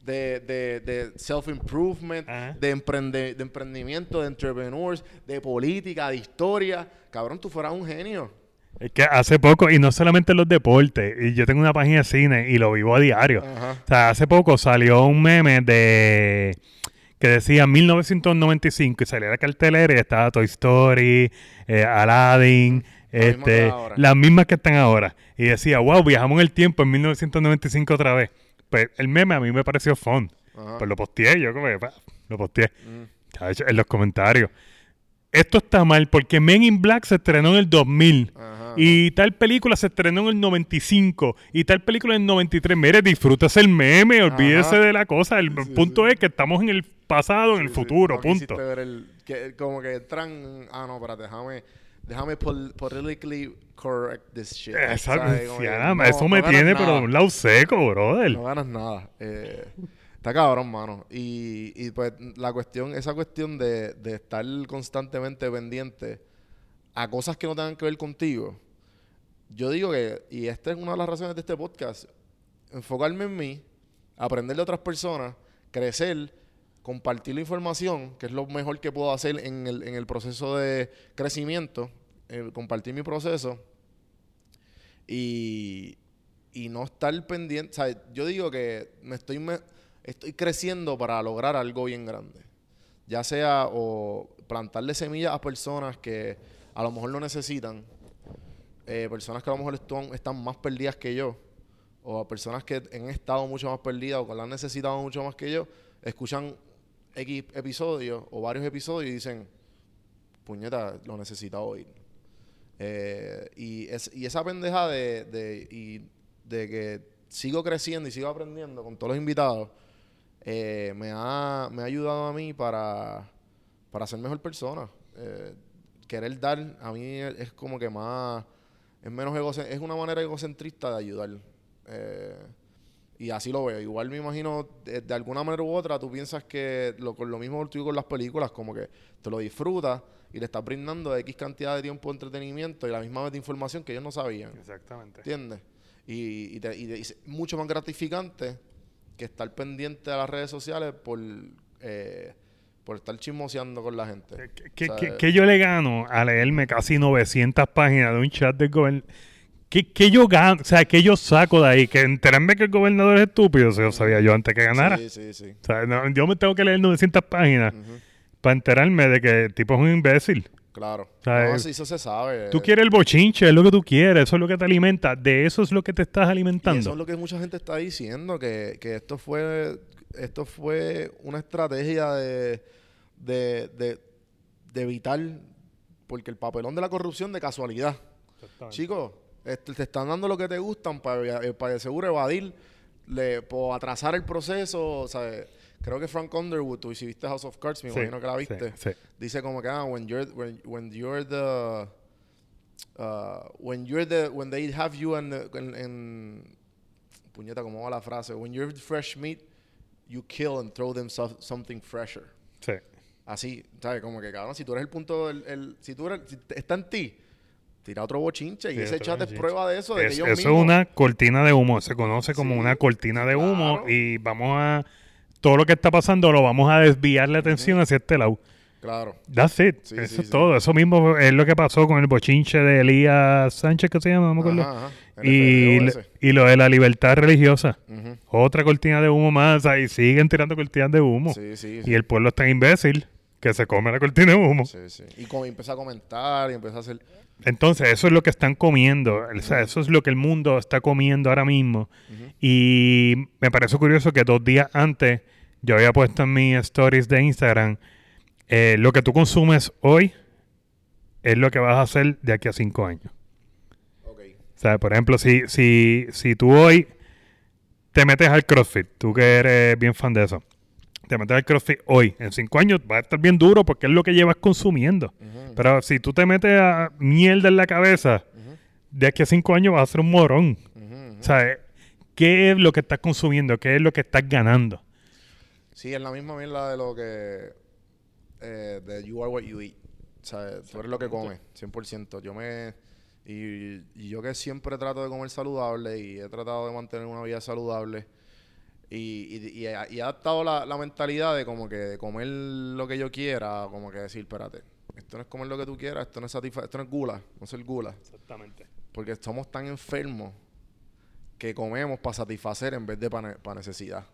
de, de, de self-improvement, de, emprende, de emprendimiento, de entrepreneurs, de política, de historia, cabrón, tú fueras un genio. Es que hace poco, y no solamente en los deportes, y yo tengo una página de cine y lo vivo a diario. Ajá. O sea, hace poco salió un meme de que decía 1995 y salía la cartelera y estaba Toy Story, eh, Aladdin, este, las mismas que están ahora. Y decía, wow, viajamos en el tiempo en 1995 otra vez. Pues el meme a mí me pareció fun. Ajá. Pues lo posteé, yo como lo posteé. Mm. En los comentarios. Esto está mal porque Men in Black se estrenó en el 2000. Ajá. Y tal película se estrenó en el 95. Y tal película en el 93. Mire, disfrútese el meme, olvídese de la cosa. El Sí, punto sí. es que estamos en el pasado, en el futuro, No punto. ver el- que, como que entran, ah, no, espérate, déjame, déjame pol- politically correct this shit. Ya, no- eso me tiene, nada. pero de un lado seco, brother. No ganas nada. Eh, está cabrón, mano. Y, y pues la cuestión, esa cuestión de, de estar constantemente pendiente a cosas que no tengan que ver contigo. Yo digo que, y esta es una de las razones de este podcast, enfocarme en mí, aprender de otras personas, crecer, compartir la información, que es lo mejor que puedo hacer en el, en el proceso de crecimiento, eh, compartir mi proceso y, y no estar pendiente. O sea, yo digo que me estoy, me- estoy creciendo para lograr algo bien grande. Ya sea o plantarle semillas a personas que a lo mejor lo necesitan, eh, personas que a lo mejor están, más perdidas que yo, o personas que han estado mucho más perdidas o que la han necesitado mucho más que yo, escuchan X episodios o varios episodios y dicen, puñeta, lo necesita oír. Eh, y, es, y esa pendeja de, de, y de que sigo creciendo y sigo aprendiendo con todos los invitados, eh, me, ha, me ha ayudado a mí para, para ser mejor persona. Eh, querer dar, a mí es como que más, es menos es una manera egocentrista de ayudar. Eh, y así lo veo. Igual me imagino, de, de alguna manera u otra, tú piensas que lo, con lo mismo que tú con las películas, como que te lo disfrutas y le estás brindando X cantidad de tiempo de entretenimiento y la misma vez de información que ellos no sabían. Exactamente. ¿Entiendes? Y, y, te- y te- y es mucho más gratificante que estar pendiente de las redes sociales por, eh, por estar chismoseando con la gente. ¿Qué, O sea, qué- qué yo le gano a leerme casi 900 páginas de un chat del gobernador? ¿Qué, qué yo gano? O sea, ¿qué yo saco de ahí? ¿Que enterarme que el gobernador es estúpido? Eso yo sabía yo antes que ganara. Sí, sí, sí. O sea, no, yo me tengo que leer 900 páginas para enterarme de que el tipo es un imbécil. Claro. sea, no, eh, eso se sabe. Tú quieres el bochinche, es lo que tú quieres, eso es lo que te alimenta, de eso es lo que te estás Y alimentando. eso es lo que mucha gente está diciendo, que, que esto fue esto fue una estrategia de, de, de, de evitar, porque el papelón de la corrupción de casualidad. Chicos, este, te están dando lo que te gustan para, eh, para de seguro evadir, le, por atrasar el proceso. O sea, creo que Frank Underwood, tú si viste House of Cards, me Sí, imagino que la viste. sí. Dice como que ah, when you're when, when you're the uh, when you're the when they have you en- puñeta cómo va la frase when you're fresh meat you kill and throw them so- something fresher Sí. Así, ¿sabes? Como que, cabrón, si tú eres el punto, el, el- si tú eres, si está en ti, tira otro bochinche y ese chat es prueba de eso, de que Es- ellos eso es una cortina de humo, se conoce como Sí, una cortina de humo claro. y vamos a... Todo lo que está pasando lo vamos a desviar la atención hacia este lado. Claro. That's it. Sí, eso es todo. Eso mismo es lo que pasó con el bochinche de Elías Sánchez, que se llama, no me acuerdo. Ajá, ajá. Y, y lo de la libertad religiosa. Otra cortina de humo más. Ahí siguen tirando cortinas de humo. Sí, sí. Y el pueblo es tan imbécil que se come la cortina de humo. Sí, sí. Y como empieza a comentar y empieza a hacer... Entonces, eso es lo que están comiendo. O sea, eso es lo que el mundo está comiendo ahora mismo. Y me parece curioso que dos días antes yo había puesto en mis stories de Instagram eh, lo que tú consumes hoy es lo que vas a hacer de aquí a cinco años. O sea, por ejemplo, si, si, si tú hoy te metes al CrossFit, tú que eres bien fan de eso, te metes al CrossFit hoy, en cinco años va a estar bien duro porque es lo que llevas consumiendo. Pero si tú te metes a mierda en la cabeza, de aquí a cinco años vas a ser un morón. Ujú, O sea, ¿qué es lo que estás consumiendo? ¿Qué es lo que estás ganando? Sí, es la misma mierda de lo que... Eh, de you are what you eat. O sea, tú eres lo que comes, 100%. Yo me... Y, y yo que siempre trato de comer saludable y he tratado de mantener una vida saludable y, y, y he, y he adaptado la, la mentalidad de como que de comer lo que yo quiera, como que decir, espérate, esto no es comer lo que tú quieras, esto no es esto no es gula, no es el gula. Exactamente. Porque somos tan enfermos que comemos para satisfacer en vez de para necesidad.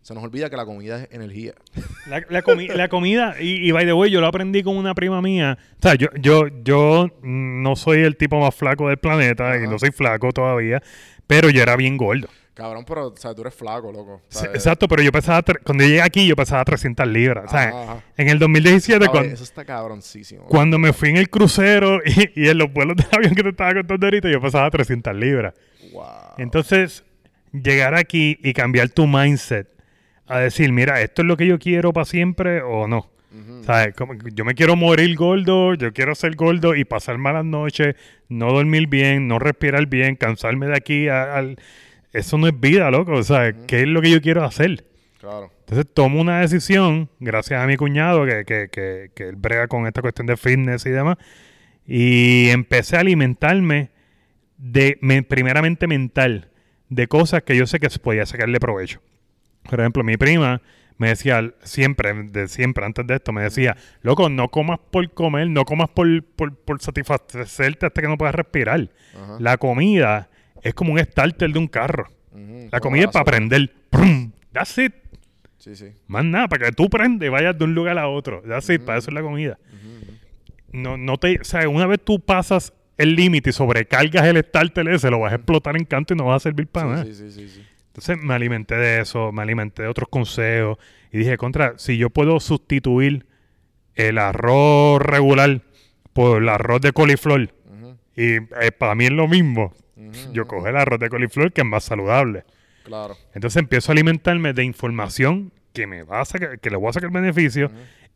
Se nos olvida que la comida es energía. *laughs* La, la comi- la comida, y, y by the way, yo lo aprendí con una prima mía. O sea, yo, yo, yo no soy el tipo más flaco del planeta y no soy flaco todavía, pero yo era bien gordo. Cabrón, pero o sea, tú eres flaco, loco. Exacto, pero yo pesaba, cuando yo llegué aquí, yo pesaba 300 libras. O sea, Ajá, ajá. en el 2017, ¿Sabes? cuando, Eso está cabroncísimo. cuando me fui en el crucero *laughs* y, y en los vuelos de avión que te estaba contando ahorita, yo pesaba 300 libras. Wow. Entonces, llegar aquí y cambiar tu mindset a decir, mira, esto es lo que yo quiero para siempre o no. ¿Sabes? Como yo me quiero morir gordo, yo quiero ser gordo y pasar malas noches, no dormir bien, no respirar bien, cansarme de aquí a- al... Eso no es vida, loco. O sea, ¿qué es lo que yo quiero hacer? Claro. Entonces tomo una decisión, gracias a mi cuñado, que, que, que, que él brega con esta cuestión de fitness y demás, y empecé a alimentarme de, me- primeramente mental, de cosas que yo sé que se podía sacarle provecho. Por ejemplo, mi prima me decía siempre, de siempre, antes de esto, me decía, loco, no comas por comer, no comas por, por, por satisfacerte hasta que no puedas respirar. Ajá. La comida es como un starter de un carro. La comida es para. ¡Prum! That's it. Sí, sí. Más nada, para que tú prendes y vayas de un lugar a otro. That's it, para eso es la comida. No, no te, o sea, una vez tú pasas el límite y sobrecargas el starter ese, lo vas a explotar en canto y no vas a servir para nada. Sí, sí, sí. Entonces me alimenté de eso, me alimenté de otros consejos y dije, contra, si yo puedo sustituir el arroz regular por el arroz de coliflor y eh, para mí es lo mismo, yo cojo el arroz de coliflor que es más saludable. Claro. Entonces empiezo a alimentarme de información que me va a sacar, que le voy a sacar beneficio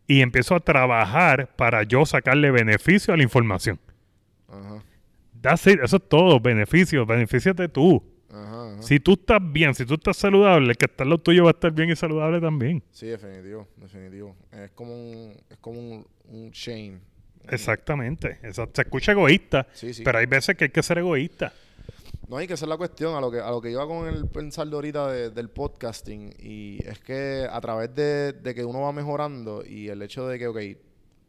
y empiezo a trabajar para yo sacarle beneficio a la información. Ajá. That's it, eso es todo, beneficios, beneficiate tú. Ajá, ajá. Si tú estás bien, si tú estás saludable, el que está lo tuyo va a estar bien y saludable también. Sí, definitivo, definitivo. Es como un, es como un, un chain. Exactamente. Se escucha egoísta, Sí, sí. pero hay veces que hay que ser egoísta. No, y que es la cuestión, a lo que, a lo que iba con el pensar de ahorita de- del podcasting, y es que a través de, que uno va mejorando y el hecho de que, ok,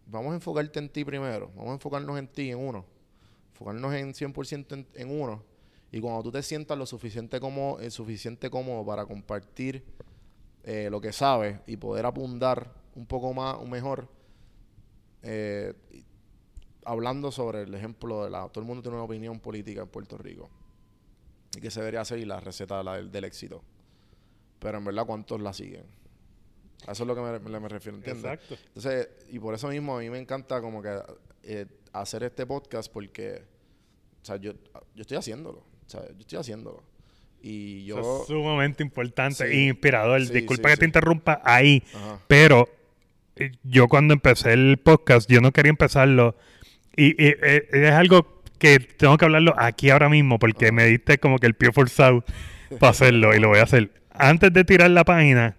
vamos a enfocarte en ti primero, vamos a enfocarnos en ti, en uno, enfocarnos en 100% en, en uno, y cuando tú te sientas lo suficiente como, eh, suficiente cómodo para compartir eh, lo que sabes y poder apuntar un poco más, un mejor, eh, hablando sobre el ejemplo de la, todo el mundo tiene una opinión política en Puerto Rico y que se debería seguir la receta la del, del éxito. Pero en verdad, ¿cuántos la siguen? A eso es lo que me, me- me refiero, ¿entiendes? Exacto. Entonces, y por eso mismo a mí me encanta como que eh, hacer este podcast porque, o sea, yo, yo estoy haciéndolo, o sea, yo estoy haciéndolo. Y yo... Eso es sumamente importante Sí. e inspirador. Sí, Disculpa sí, que te interrumpa ahí, Ajá. pero eh, yo cuando empecé el podcast, yo no quería empezarlo. Y, y, eh, es algo que tengo que hablarlo aquí ahora mismo porque me diste como que el pie forzado para hacerlo y lo voy a hacer. Antes de tirar la página,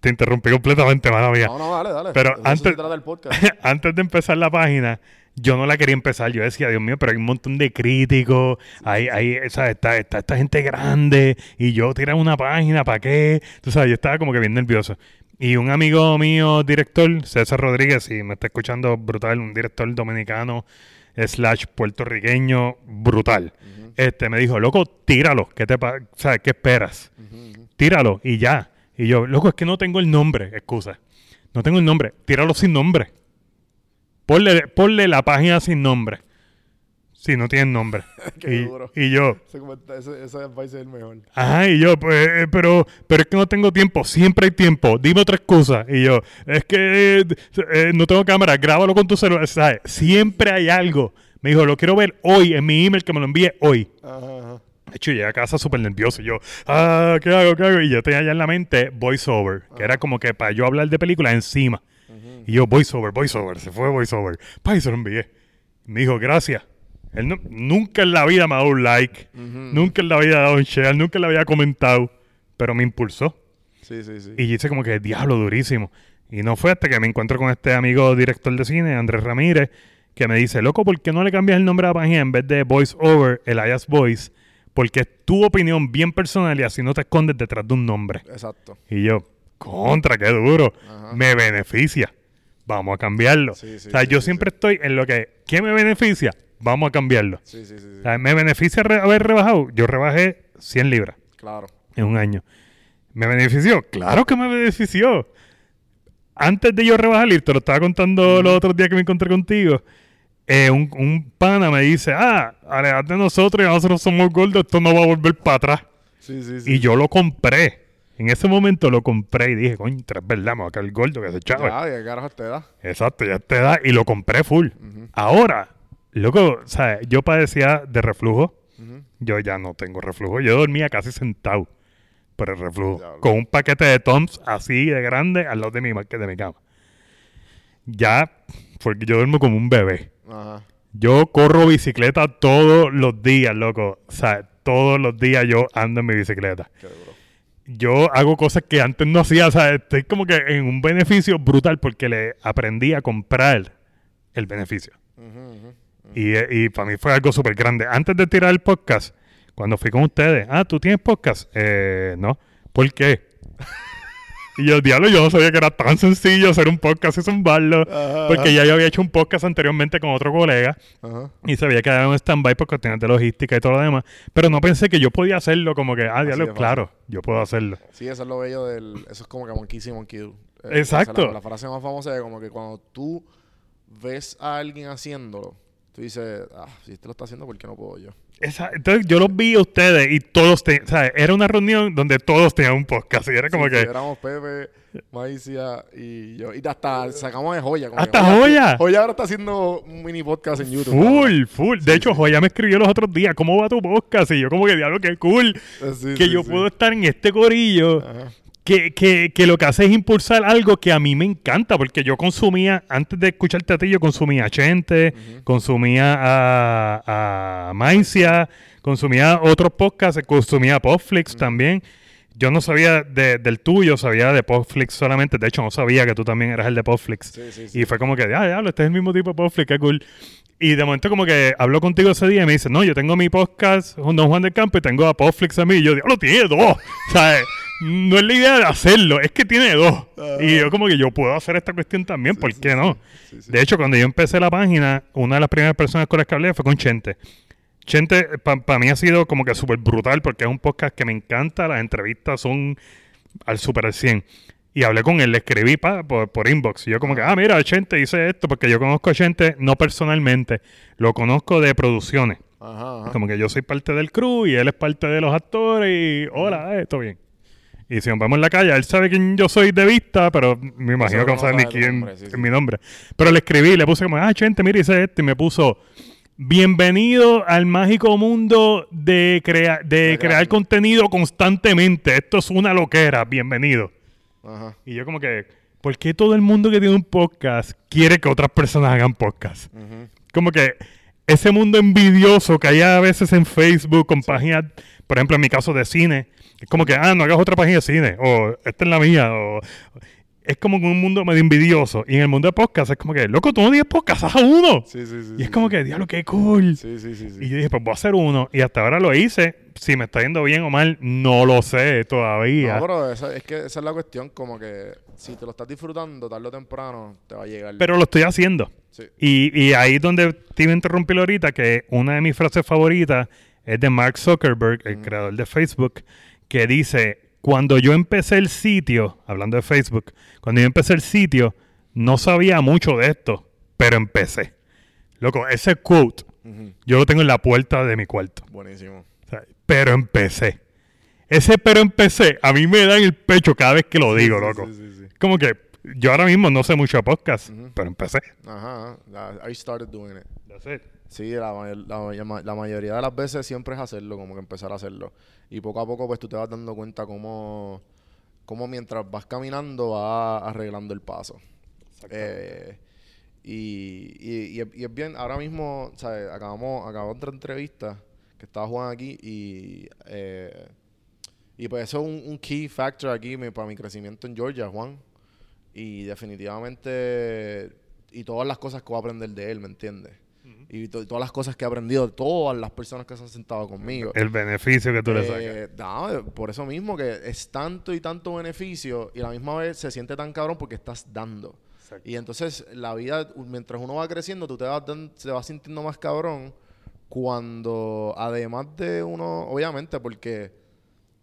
te interrumpí completamente, mala mía. No, no, dale, dale. Pero eso antes- se trata el podcast. *laughs* Antes de empezar la página, yo no la quería empezar. Yo decía, Dios mío, pero hay un montón de críticos. Hay, hay, ¿sabes? Está, está esta gente grande. Y yo tirar una página, ¿para qué? Tú sabes, yo estaba como que bien nervioso. Y un amigo mío, director, César Rodríguez, y me está escuchando brutal, un director dominicano slash puertorriqueño brutal. Este me dijo, loco, tíralo, ¿qué te pa- sabes, ¿Qué esperas? Tíralo y ya. Y yo, loco, es que no tengo el nombre, excusa. No tengo el nombre, tíralo sin nombre. Ponle, ponle la página sin nombre. Si no tiene nombre. *laughs* Qué y, duro. y yo, Ese, ese, advice es el mejor. Ajá, y yo, pues, eh, pero, pero es que no tengo tiempo, siempre hay tiempo, dime otra excusa. Y yo, es que eh, eh, no tengo cámara, grábalo con tu celular, ¿sabes? Siempre hay algo. Me dijo, lo quiero ver hoy, en mi email que me lo envíe hoy. Ajá, ajá. De hecho, llegué a casa súper nervioso. Y yo, ah, ¿qué hago? ¿Qué hago? Y yo tenía ya en la mente voiceover, que era como que para yo hablar de películas encima. Y yo, voiceover, voiceover, se fue voiceover. Pa, y se lo envié. Me dijo, gracias. Él no- nunca en la vida me ha dado un like, nunca en la vida ha dado un share, nunca en la vida ha comentado, pero me impulsó. Sí, sí, sí. Y yo hice como que, diablo, durísimo. Y no fue hasta que me encuentro con este amigo director de cine, Andrés Ramírez, que me dice, loco, ¿por qué no le cambias el nombre a la página en vez de Voice Over, Elias Voice? Porque es tu opinión bien personal y así no te escondes detrás de un nombre. Exacto. Y yo, contra, qué duro. Ajá. Me beneficia. Vamos a cambiarlo. Sí, sí, o sea, sí, yo siempre estoy en lo que, ¿qué me beneficia? Vamos a cambiarlo. Sí, sí, sí. sí. O sea, ¿Me beneficia re- haber rebajado? Yo rebajé 100 libras Claro. en un año. ¿Me benefició? Claro que me benefició. Antes de yo rebajar, y te lo estaba contando los otros días que me encontré contigo, eh, un, un pana me dice, ah, alejate de nosotros y nosotros somos gordos, esto no va a volver para atrás. Sí, sí, sí. Y yo lo compré. En ese momento lo compré y dije, coño, es verdad, me va a caer gordo que se chavo. Ya, ¿de qué carajo te da? Exacto, ya te da y lo compré full. Ahora, loco, ¿sabes? Yo padecía de reflujo. Yo ya no tengo reflujo. Yo dormía casi sentado por el reflujo. Diablo. Con un paquete de Toms así de grande al lado de mi, de mi cama. Ya, porque yo duermo como un bebé. Ajá. Yo corro bicicleta todos los días, loco. O sea, todos los días yo ando en mi bicicleta. Qué. Yo hago cosas que antes no hacía. O sea, estoy como que en un beneficio brutal porque le aprendí a comprar el beneficio. Y, para mí fue algo súper grande. Antes de tirar el podcast, cuando fui con ustedes, ah, ¿tú tienes podcast? Eh, no. ¿Por qué? *laughs* y yo, diablo, yo no sabía que era tan sencillo hacer un podcast y zumbarlo. Ajá, Porque ya yo había hecho un podcast anteriormente con otro colega Ajá. y se había quedado en stand-by por cuestiones de logística y todo lo demás. Pero no pensé que yo podía hacerlo como que, ah, diablo, claro, yo puedo hacerlo. Sí, eso es lo bello del... Eso es como que Monkey see, Monkey do. Eh, Exacto. La, la frase más famosa es como que cuando tú ves a alguien haciéndolo, tú dices, ah, si este lo está haciendo, ¿por qué no puedo yo? Esa- entonces yo los vi a ustedes y todos, te, o sea, era una reunión donde todos tenían un podcast y era como Sí, que... éramos Pepe, Maicia y yo. Y hasta sacamos de Joya. como ¿Hasta que Joya? Joya ahora está haciendo un mini podcast en YouTube. Full, full. De hecho, Joya me escribió los otros días, ¿cómo va tu podcast? Y yo como que, diablo, qué cool. Que yo puedo estar en este corillo. Ajá. Que, que, que lo que hace es impulsar algo que a mí me encanta, porque yo consumía, antes de escucharte a ti, yo consumía a Chente, consumía a, a Maicia, consumía otros podcasts, consumía Popflix también. Yo no sabía de- del tuyo, sabía de Popflix solamente. De hecho, no sabía que tú también eras el de Popflix. Sí, sí, sí. Y fue como que, ah, diablo, este es el mismo tipo de Popflix, qué cool. Y de momento como que habló contigo ese día y me dice, no, yo tengo mi podcast con Don Juan del Campo y tengo a Popflix a mí. Y yo, diablo, tiene dos. *laughs* Eh, no es la idea de hacerlo, es que tiene dos. Y yo como que yo puedo hacer esta cuestión también, ¿por qué no? Sí. De hecho, cuando yo empecé la página, una de las primeras personas con las que hablé fue con Chente. Chente, para mí ha sido como que súper brutal porque es un podcast que me encanta, las entrevistas son al super al 100. Y hablé con él, le escribí pa, por, por inbox. Y yo como que, ah, mira, Chente dice esto, porque yo conozco a Chente no personalmente, lo conozco de producciones. Ajá, ajá. Como que yo soy parte del crew y él es parte de los actores y hola, eh, todo bien. Y si nos vemos en la calle, él sabe quién yo soy de vista, pero me imagino que no sabe ni quién nombre, sí, es sí. mi nombre. Pero le escribí, le puse como, ah, gente, mira, hice esto y me puso, bienvenido al mágico mundo de, crea de crear contenido constantemente. Esto es una loquera, bienvenido. Ajá. Y yo como que, ¿por qué todo el mundo que tiene un podcast quiere que otras personas hagan podcast? Ujú. como que ese mundo envidioso que hay a veces en Facebook con páginas, por ejemplo, en mi caso de cine, Es como que, ah, no hagas otra página de cine, o esta es la mía, o... Es como un mundo medio envidioso. Y en el mundo de podcast es como que, loco, tú no tienes podcast, haz uno. Sí, sí, sí. y es como que, diablo, qué cool. Sí, sí, sí. Y yo dije, pues voy a hacer uno. Y hasta ahora lo hice. Si me está yendo bien o mal, no lo sé todavía. No, pero esa- es que esa es la cuestión, como que si te lo estás disfrutando tarde o temprano, te va a llegar. Pero lo estoy haciendo. Sí. Y, y ahí es donde te iba a interrumpir ahorita, que una de mis frases favoritas es de Mark Zuckerberg, el creador de Facebook, que dice, cuando yo empecé el sitio, hablando de Facebook, cuando yo empecé el sitio, no sabía mucho de esto, pero empecé. Loco, ese quote, yo lo tengo en la puerta de mi cuarto. Buenísimo. O sea, pero empecé. Ese pero empecé, a mí me da en el pecho cada vez que lo digo, Sí, loco. Sí, sí, sí. Como que yo ahora mismo no sé mucho de podcast, pero empecé. Ajá. la- I started doing it. That's it. Sí, la, la, ma- la mayoría de las veces siempre es hacerlo, como que empezar a hacerlo. Y poco a poco, pues tú te vas dando cuenta cómo, cómo mientras vas caminando vas arreglando el paso. Eh, y, y, y es- bien, ahora mismo, ¿sabes? Acabamos, acabamos otra entrevista que estaba Juan aquí y, eh, y pues eso es un, un key factor aquí mi- para mi crecimiento en Georgia, Juan. Y definitivamente, y todas las cosas que voy a aprender de él, ¿me entiendes? Y to- todas las cosas que he aprendido de todas las personas que se han sentado conmigo. El beneficio que tú le sacas. Eh, no, por eso mismo que es tanto y tanto beneficio y a la misma vez se siente tan cabrón porque estás dando. Exacto. Y entonces la vida, mientras uno va creciendo, tú te vas, dan- se va sintiendo más cabrón cuando además de uno, obviamente porque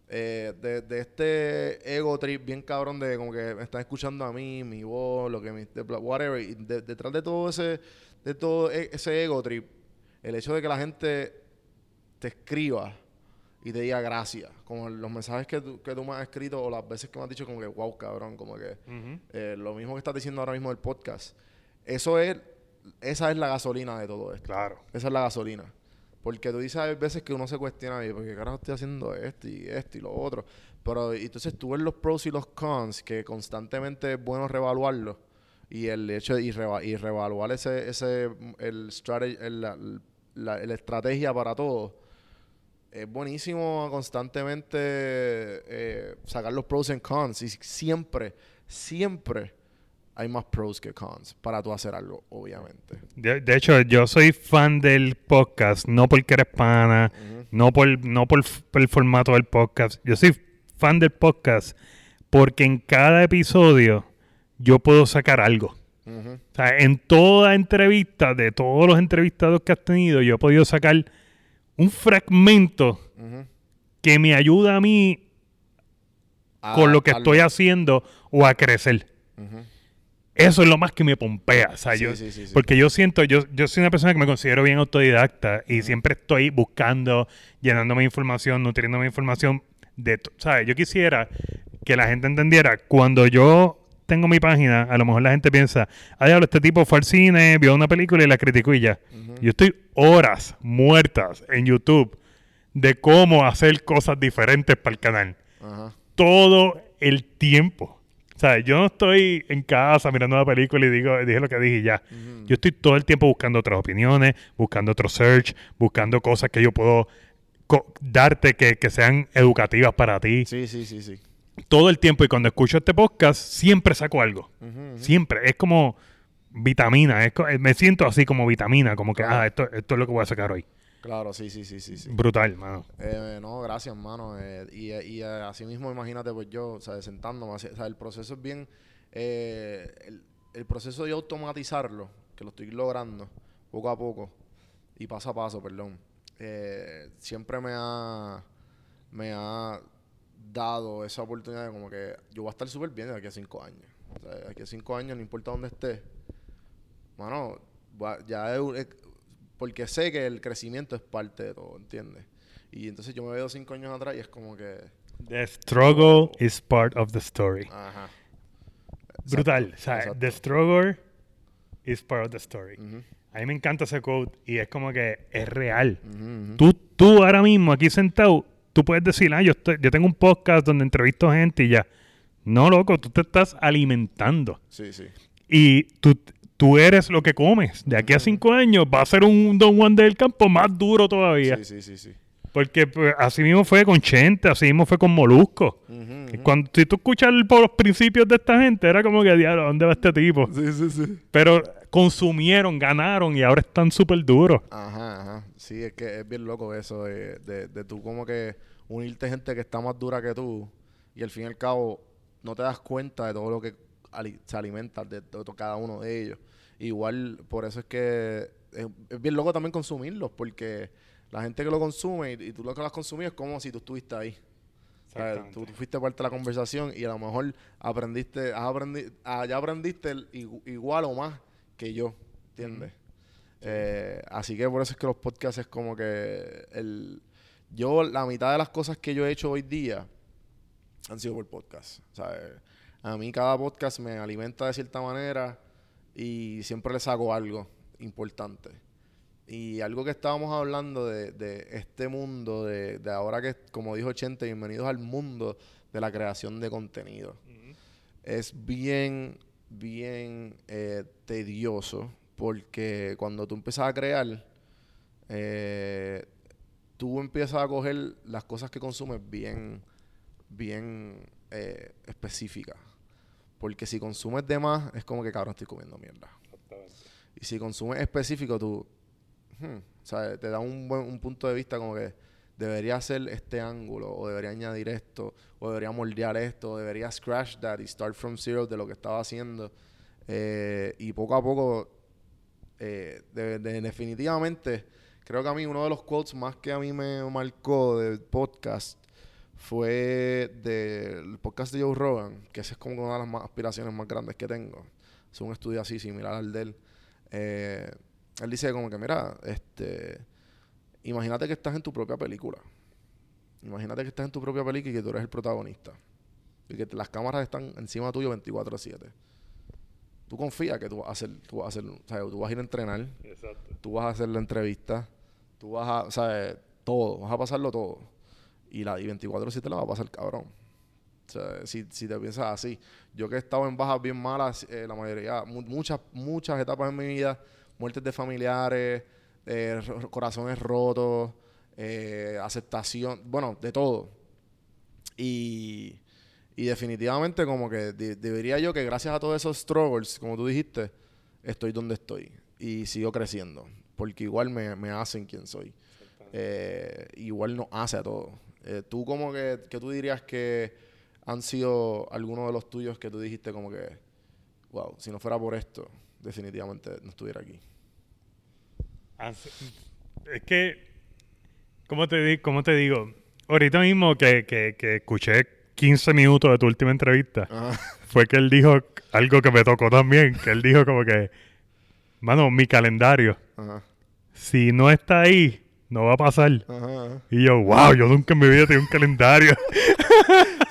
eh, de, de este ego trip bien cabrón de como que me están escuchando a mí, mi voz, lo que me, whatever, y de- detrás de todo ese, de todo e- ese ego trip, el hecho de que la gente te escriba y te diga gracias. Como los mensajes que tú, que tú me has escrito o las veces que me has dicho como que, wow, cabrón, como que eh, lo mismo que estás diciendo ahora mismo del podcast. Eso es, esa es la gasolina de todo esto. Claro. Esa es la gasolina. Porque tú dices hay veces que uno se cuestiona, ¿y por qué carajo estoy haciendo esto y esto y lo otro? Pero entonces tú ves los pros y los cons, que constantemente es bueno reevaluarlos. Y el hecho de y, reva- y reevaluar ese, ese el strategy, el, la, la- la estrategia para todo. Es buenísimo constantemente eh, sacar los pros y cons. Y siempre, siempre hay más pros que cons para tú hacer algo, obviamente. De, de hecho, yo soy fan del podcast, no porque eres pana, no por, no por el formato del podcast. Yo soy fan del podcast porque en cada episodio yo puedo sacar algo. O sea, en toda entrevista, de todos los entrevistados que has tenido, yo he podido sacar un fragmento que me ayuda a mí con lo que estoy haciendo o a crecer. Eso es lo más que me pompea. O sea, Sí, yo, sí, sí. Porque yo siento, yo, yo soy una persona que me considero bien autodidacta y siempre estoy buscando, llenándome de información, nutriéndome de información. De, ¿sabes? Yo quisiera que la gente entendiera, cuando yo tengo mi página, a lo mejor la gente piensa, ah, diablo, este tipo fue al cine, vio una película y la criticó y ya. Yo estoy horas muertas en YouTube de cómo hacer cosas diferentes para el canal todo el tiempo. O sea, yo no estoy en casa mirando una película y digo, dije lo que dije y ya. Yo estoy todo el tiempo buscando otras opiniones, buscando otro search, buscando cosas que yo puedo darte que, que sean educativas para ti. Sí, sí, sí, sí. Todo el tiempo. Y cuando escucho este podcast, siempre saco algo. Siempre. Es como vitamina. Es me siento así como vitamina. Como que, Claro. ah, esto, esto es lo que voy a sacar hoy. Claro, sí, sí, sí, sí, sí. Brutal, mano. Eh, no, gracias, hermano. Eh, y y eh, así mismo, imagínate, pues yo, o sea, sentándome, o sea, el proceso es bien, el, el proceso de automatizarlo, que lo estoy logrando poco a poco y paso a paso, perdón, siempre me ha, me ha dado esa oportunidad de como que yo voy a estar súper bien de aquí a cinco años. O sea, de aquí a cinco años, no importa dónde esté, mano, va- ya es, porque sé que el crecimiento es parte de todo, ¿entiendes? Y entonces yo me veo cinco años atrás y es como que, The struggle is part of the story. ajá. Brutal. Exacto, O sea, exacto. the struggle is part of the story. Ujú, A mí me encanta ese quote y es como que es real. ujú, ujú. Tú, tú ahora mismo aquí sentado, tú puedes decir, ah, yo, estoy- yo tengo un podcast donde entrevisto gente y ya. No, loco, tú te estás alimentando. Sí, sí. Y tú, tú eres lo que comes. De aquí a cinco años va a ser un Don Juan del campo más duro todavía. Sí, sí, sí, sí. Porque pues, así mismo fue con Chente, así mismo fue con Molusco. Cuando, si tú escuchas por los principios de esta gente, era como que, diablo, ¿dónde va este tipo? Sí, sí, sí. Pero consumieron, ganaron y ahora están súper duros. Ajá, ajá. Sí, es que es bien loco eso de, de, de tú como que unirte gente que está más dura que tú y al fin y al cabo no te das cuenta de todo lo que ali- se alimenta de, to- cada uno de ellos. Igual, por eso es que es, es bien loco también consumirlos porque la gente que lo consume y, y tú lo que lo has consumido es como si tú estuviste ahí. O sea, tú, tú fuiste parte de la conversación y a lo mejor aprendiste, has aprendi, ah, ya aprendiste el igu- igual o más que yo, ¿entiendes? Eh, así que por eso es que los podcasts es como que el yo la mitad de las cosas que yo he hecho hoy día han sido por podcast. A mí cada podcast me alimenta de cierta manera y siempre le saco algo importante. Y algo que estábamos hablando de, de este mundo, de, de ahora que, como dijo Chente, bienvenidos al mundo de la creación de contenido. Es bien, bien eh, tedioso porque cuando tú empiezas a crear, eh, tú empiezas a coger las cosas que consumes bien, bien eh, específicas. Porque si consumes de más, es como que cabrón, estoy comiendo mierda. Y si consumes específico, tú hmm, o sea, te da un buen un punto de vista como que debería hacer este ángulo, o debería añadir esto, o debería moldear esto, o debería scratch that y start from zero de lo que estaba haciendo. Eh, y poco a poco, eh, de- de- definitivamente, creo que a mí uno de los quotes más que a mí me marcó del podcast fue del podcast de Joe Rogan, que esa es como una de las más aspiraciones más grandes que tengo. Es un estudio así, similar al de él. Eh, él dice como que, mira, este, imagínate que estás en tu propia película. Imagínate que estás en tu propia película y que tú eres el protagonista. Y que las cámaras están encima tuyo 24/7. Tú confías que tú vas a hacer, tú vas a hacer, o sea, tú vas a ir a entrenar, Exacto. tú vas a hacer la entrevista, tú vas a, o sea, todo, vas a pasarlo todo. Y la y 24/7 la va a pasar cabrón. O sea, si, si te piensas así. Yo que he estado en bajas bien malas, eh, la mayoría, mu- muchas, muchas etapas en mi vida, muertes de familiares, eh, corazones rotos, eh, aceptación, bueno, de todo. Y, y definitivamente como que de- debería yo que gracias a todos esos struggles, como tú dijiste, estoy donde estoy y sigo creciendo. Porque igual me, me hacen quien soy. Eh, igual nos hace a todos. Eh, tú como que, que tú dirías que han sido algunos de los tuyos que tú dijiste como que, wow, si no fuera por esto, definitivamente no estuviera aquí. Hace- Es que, ¿cómo te, cómo te digo? Ahorita mismo que, que, que escuché 15 minutos de tu última entrevista, Ajá. fue que él dijo algo que me tocó también, que él dijo como que, mano, mi calendario, Ajá. si no está ahí, no va a pasar. Ajá. Y yo, wow, yo nunca en mi vida tenía un calendario. *laughs*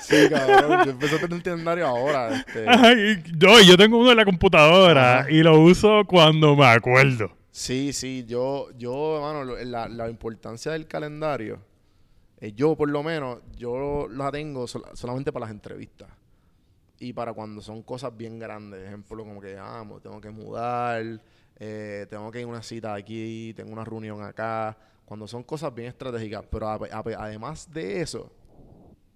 Sí, cabrón. Yo empecé a tener un calendario ahora. Este. *laughs* Ay, yo, yo tengo uno en la computadora Ajá. y lo uso cuando me acuerdo. Sí, sí, yo, yo, hermano, la importancia del calendario, eh, yo por lo menos, yo la tengo sol- solamente para las entrevistas. Y para cuando son cosas bien grandes, ejemplo, como que, ah, tengo que mudar, eh, tengo que ir a una cita aquí, tengo una reunión acá, cuando son cosas bien estratégicas. Pero a- a- además de eso,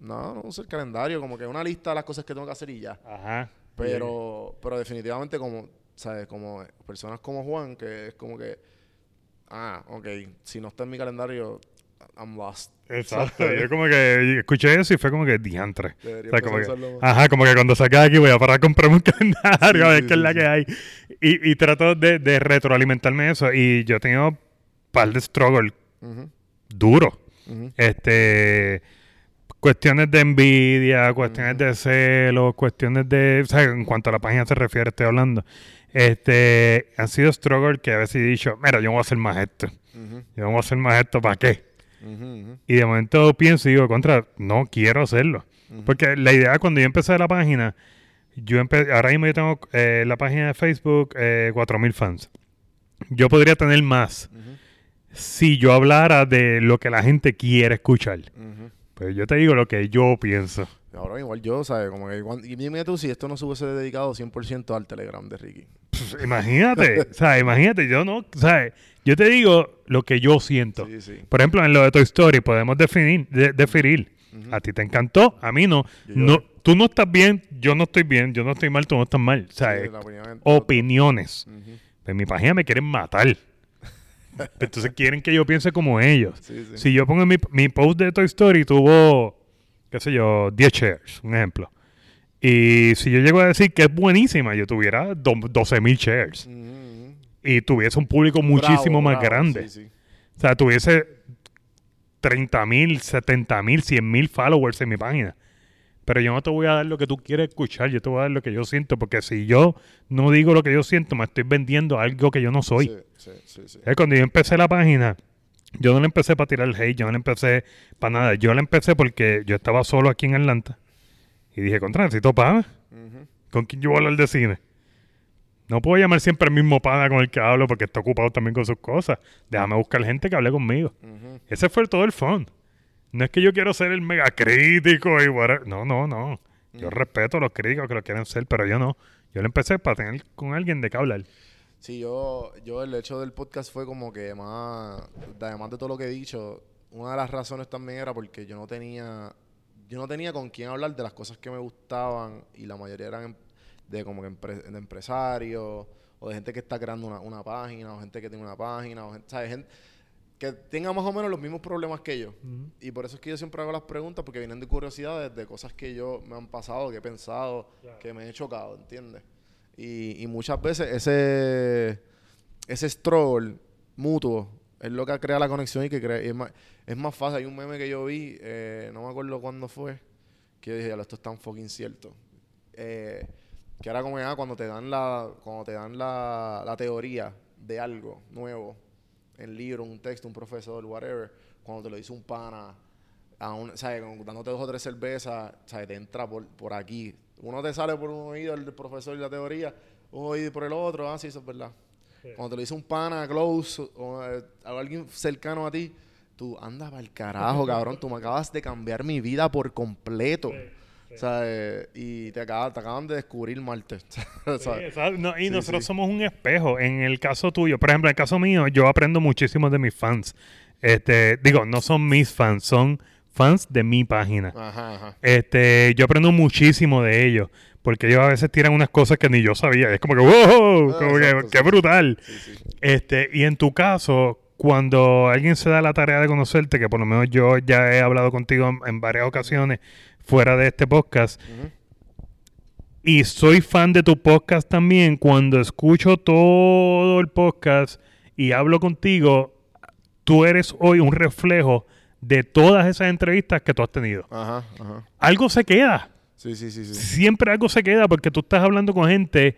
no, no uso el calendario, como que una lista de las cosas que tengo que hacer y ya. Ajá. Pero, pero definitivamente como, ¿sabes? Como personas como Juan, que es como que, ah, ok, si no está en mi calendario, I'm lost. Exacto. Yo como que escuché eso y fue como que diantre. O sea, como que- ajá, como que cuando de aquí voy a parar a comprarme un *laughs* calendario Sí, a ver sí, qué es la que hay. Y, y trato de, de retroalimentarme eso. Y yo he tenido un par de struggle duros. ujú. Este cuestiones de envidia, cuestiones de celos, cuestiones de, o sea, en cuanto a la página se refiere, estoy hablando. Este, han sido struggles que a veces he dicho, mira, yo no voy a hacer más esto. Yo no voy a hacer más esto, ¿para qué? Y de momento pienso y digo, contra, no quiero hacerlo. Porque la idea cuando yo empecé la página, yo empe- ahora mismo yo tengo eh, la página de Facebook, eh, 4.000 fans. Yo podría tener más si yo hablara de lo que la gente quiere escuchar. Pues yo te digo lo que yo pienso. Ahora igual yo, ¿sabes? Como que cuando- y dime tú si esto no se hubiese dedicado 100% al Telegram de Ricky. Pues, imagínate, *laughs* o sea, imagínate, yo no, sea, yo te digo lo que yo siento. Sí, sí. Por ejemplo, en lo de Toy Story podemos definir, de- definir. A ti te encantó, a mí no. Yo no tú no estás bien, yo no estoy bien, yo no estoy mal, tú no estás mal. O sea, Sí, es la opinión es- opiniones. En mi página me quieren matar. *laughs* Entonces quieren que yo piense como ellos. Si yo pongo mi, mi post de Toy Story, tuvo, qué sé yo, 10 shares, un ejemplo. Y si yo llego a decir que es buenísima, yo tuviera do- 12 mil shares. Ujú, ujú. Y tuviese un público muchísimo más bravo, grande. Sí, sí. O sea, tuviese 30 mil, 70 mil, 100 mil followers en mi página. Pero yo no te voy a dar lo que tú quieres escuchar, yo te voy a dar lo que yo siento, porque si yo no digo lo que yo siento, me estoy vendiendo algo que yo no soy. Sí, Cuando yo empecé la página, yo no la empecé para tirar hate, yo no la empecé para nada. Yo la empecé porque yo estaba solo aquí en Atlanta. Y dije, contra, necesito pana. ¿Con quién yo voy a hablar de cine? No puedo llamar siempre al mismo pana con el que hablo porque está ocupado también con sus cosas. Déjame buscar gente que hable conmigo. Ese fue todo el fun. No es que yo quiero ser el mega crítico y whatever. No, no, no. Yo respeto a los críticos que lo quieren ser, pero yo no. Yo lo empecé para tener con alguien de qué hablar. Sí, yo, yo el hecho del podcast fue como que más, además de todo lo que he dicho, una de las razones también era porque yo no tenía, yo no tenía con quién hablar de las cosas que me gustaban y la mayoría eran em- de como que empre- de empresarios o de gente que está creando una, una página o gente que tiene una página o gente, ¿sabes? Gente que tenga más o menos los mismos problemas que yo. Y por eso es que yo siempre hago las preguntas porque vienen de curiosidades de cosas que yo me han pasado, que he pensado, que me he chocado, ¿entiendes? Y, y muchas veces ese, ese stroll mutuo es lo que crea la conexión y que crea, es, más, es más fácil. Hay un meme que yo vi, eh, no me acuerdo cuándo fue, que dije, "Ya, esto es tan fucking cierto. Eh, que era como ah, cuando te dan la, cuando te dan la, la teoría de algo nuevo, en libro, un texto, un profesor, whatever, cuando te lo dice un pana, a un, ¿sabes? Dándote dos o tres cervezas, ¿sabes? Te entra por, por aquí. Uno te sale por un oído el profesor y la teoría, un oído por el otro, ah, sí, eso es verdad. Cuando te lo dice un pana close o eh, alguien cercano a ti, tú andas para el carajo, *laughs* cabrón. Tú me acabas de cambiar mi vida por completo. ¿Sabes? Y te, acaba- te acaban de descubrir Marte. *laughs* ¿sabes? Sí, exacto. No, y Sí, nosotros sí. somos un espejo. En el caso tuyo, por ejemplo, en el caso mío, yo aprendo muchísimo de mis fans. Este, digo, no son mis fans, son fans de mi página. Ajá, ajá. Este, yo aprendo muchísimo de ellos. Porque ellos a veces tiran unas cosas que ni yo sabía. Es como que, wow, Ah, como que, qué sí. brutal. Sí, sí. Este, y en tu caso, cuando alguien se da la tarea de conocerte, que por lo menos yo ya he hablado contigo en, en varias ocasiones fuera de este podcast, y soy fan de tu podcast también, cuando escucho todo el podcast y hablo contigo, tú eres hoy un reflejo de todas esas entrevistas que tú has tenido. Ajá, ajá. Algo se queda. Sí, sí, sí, sí. Siempre algo se queda porque tú estás hablando con gente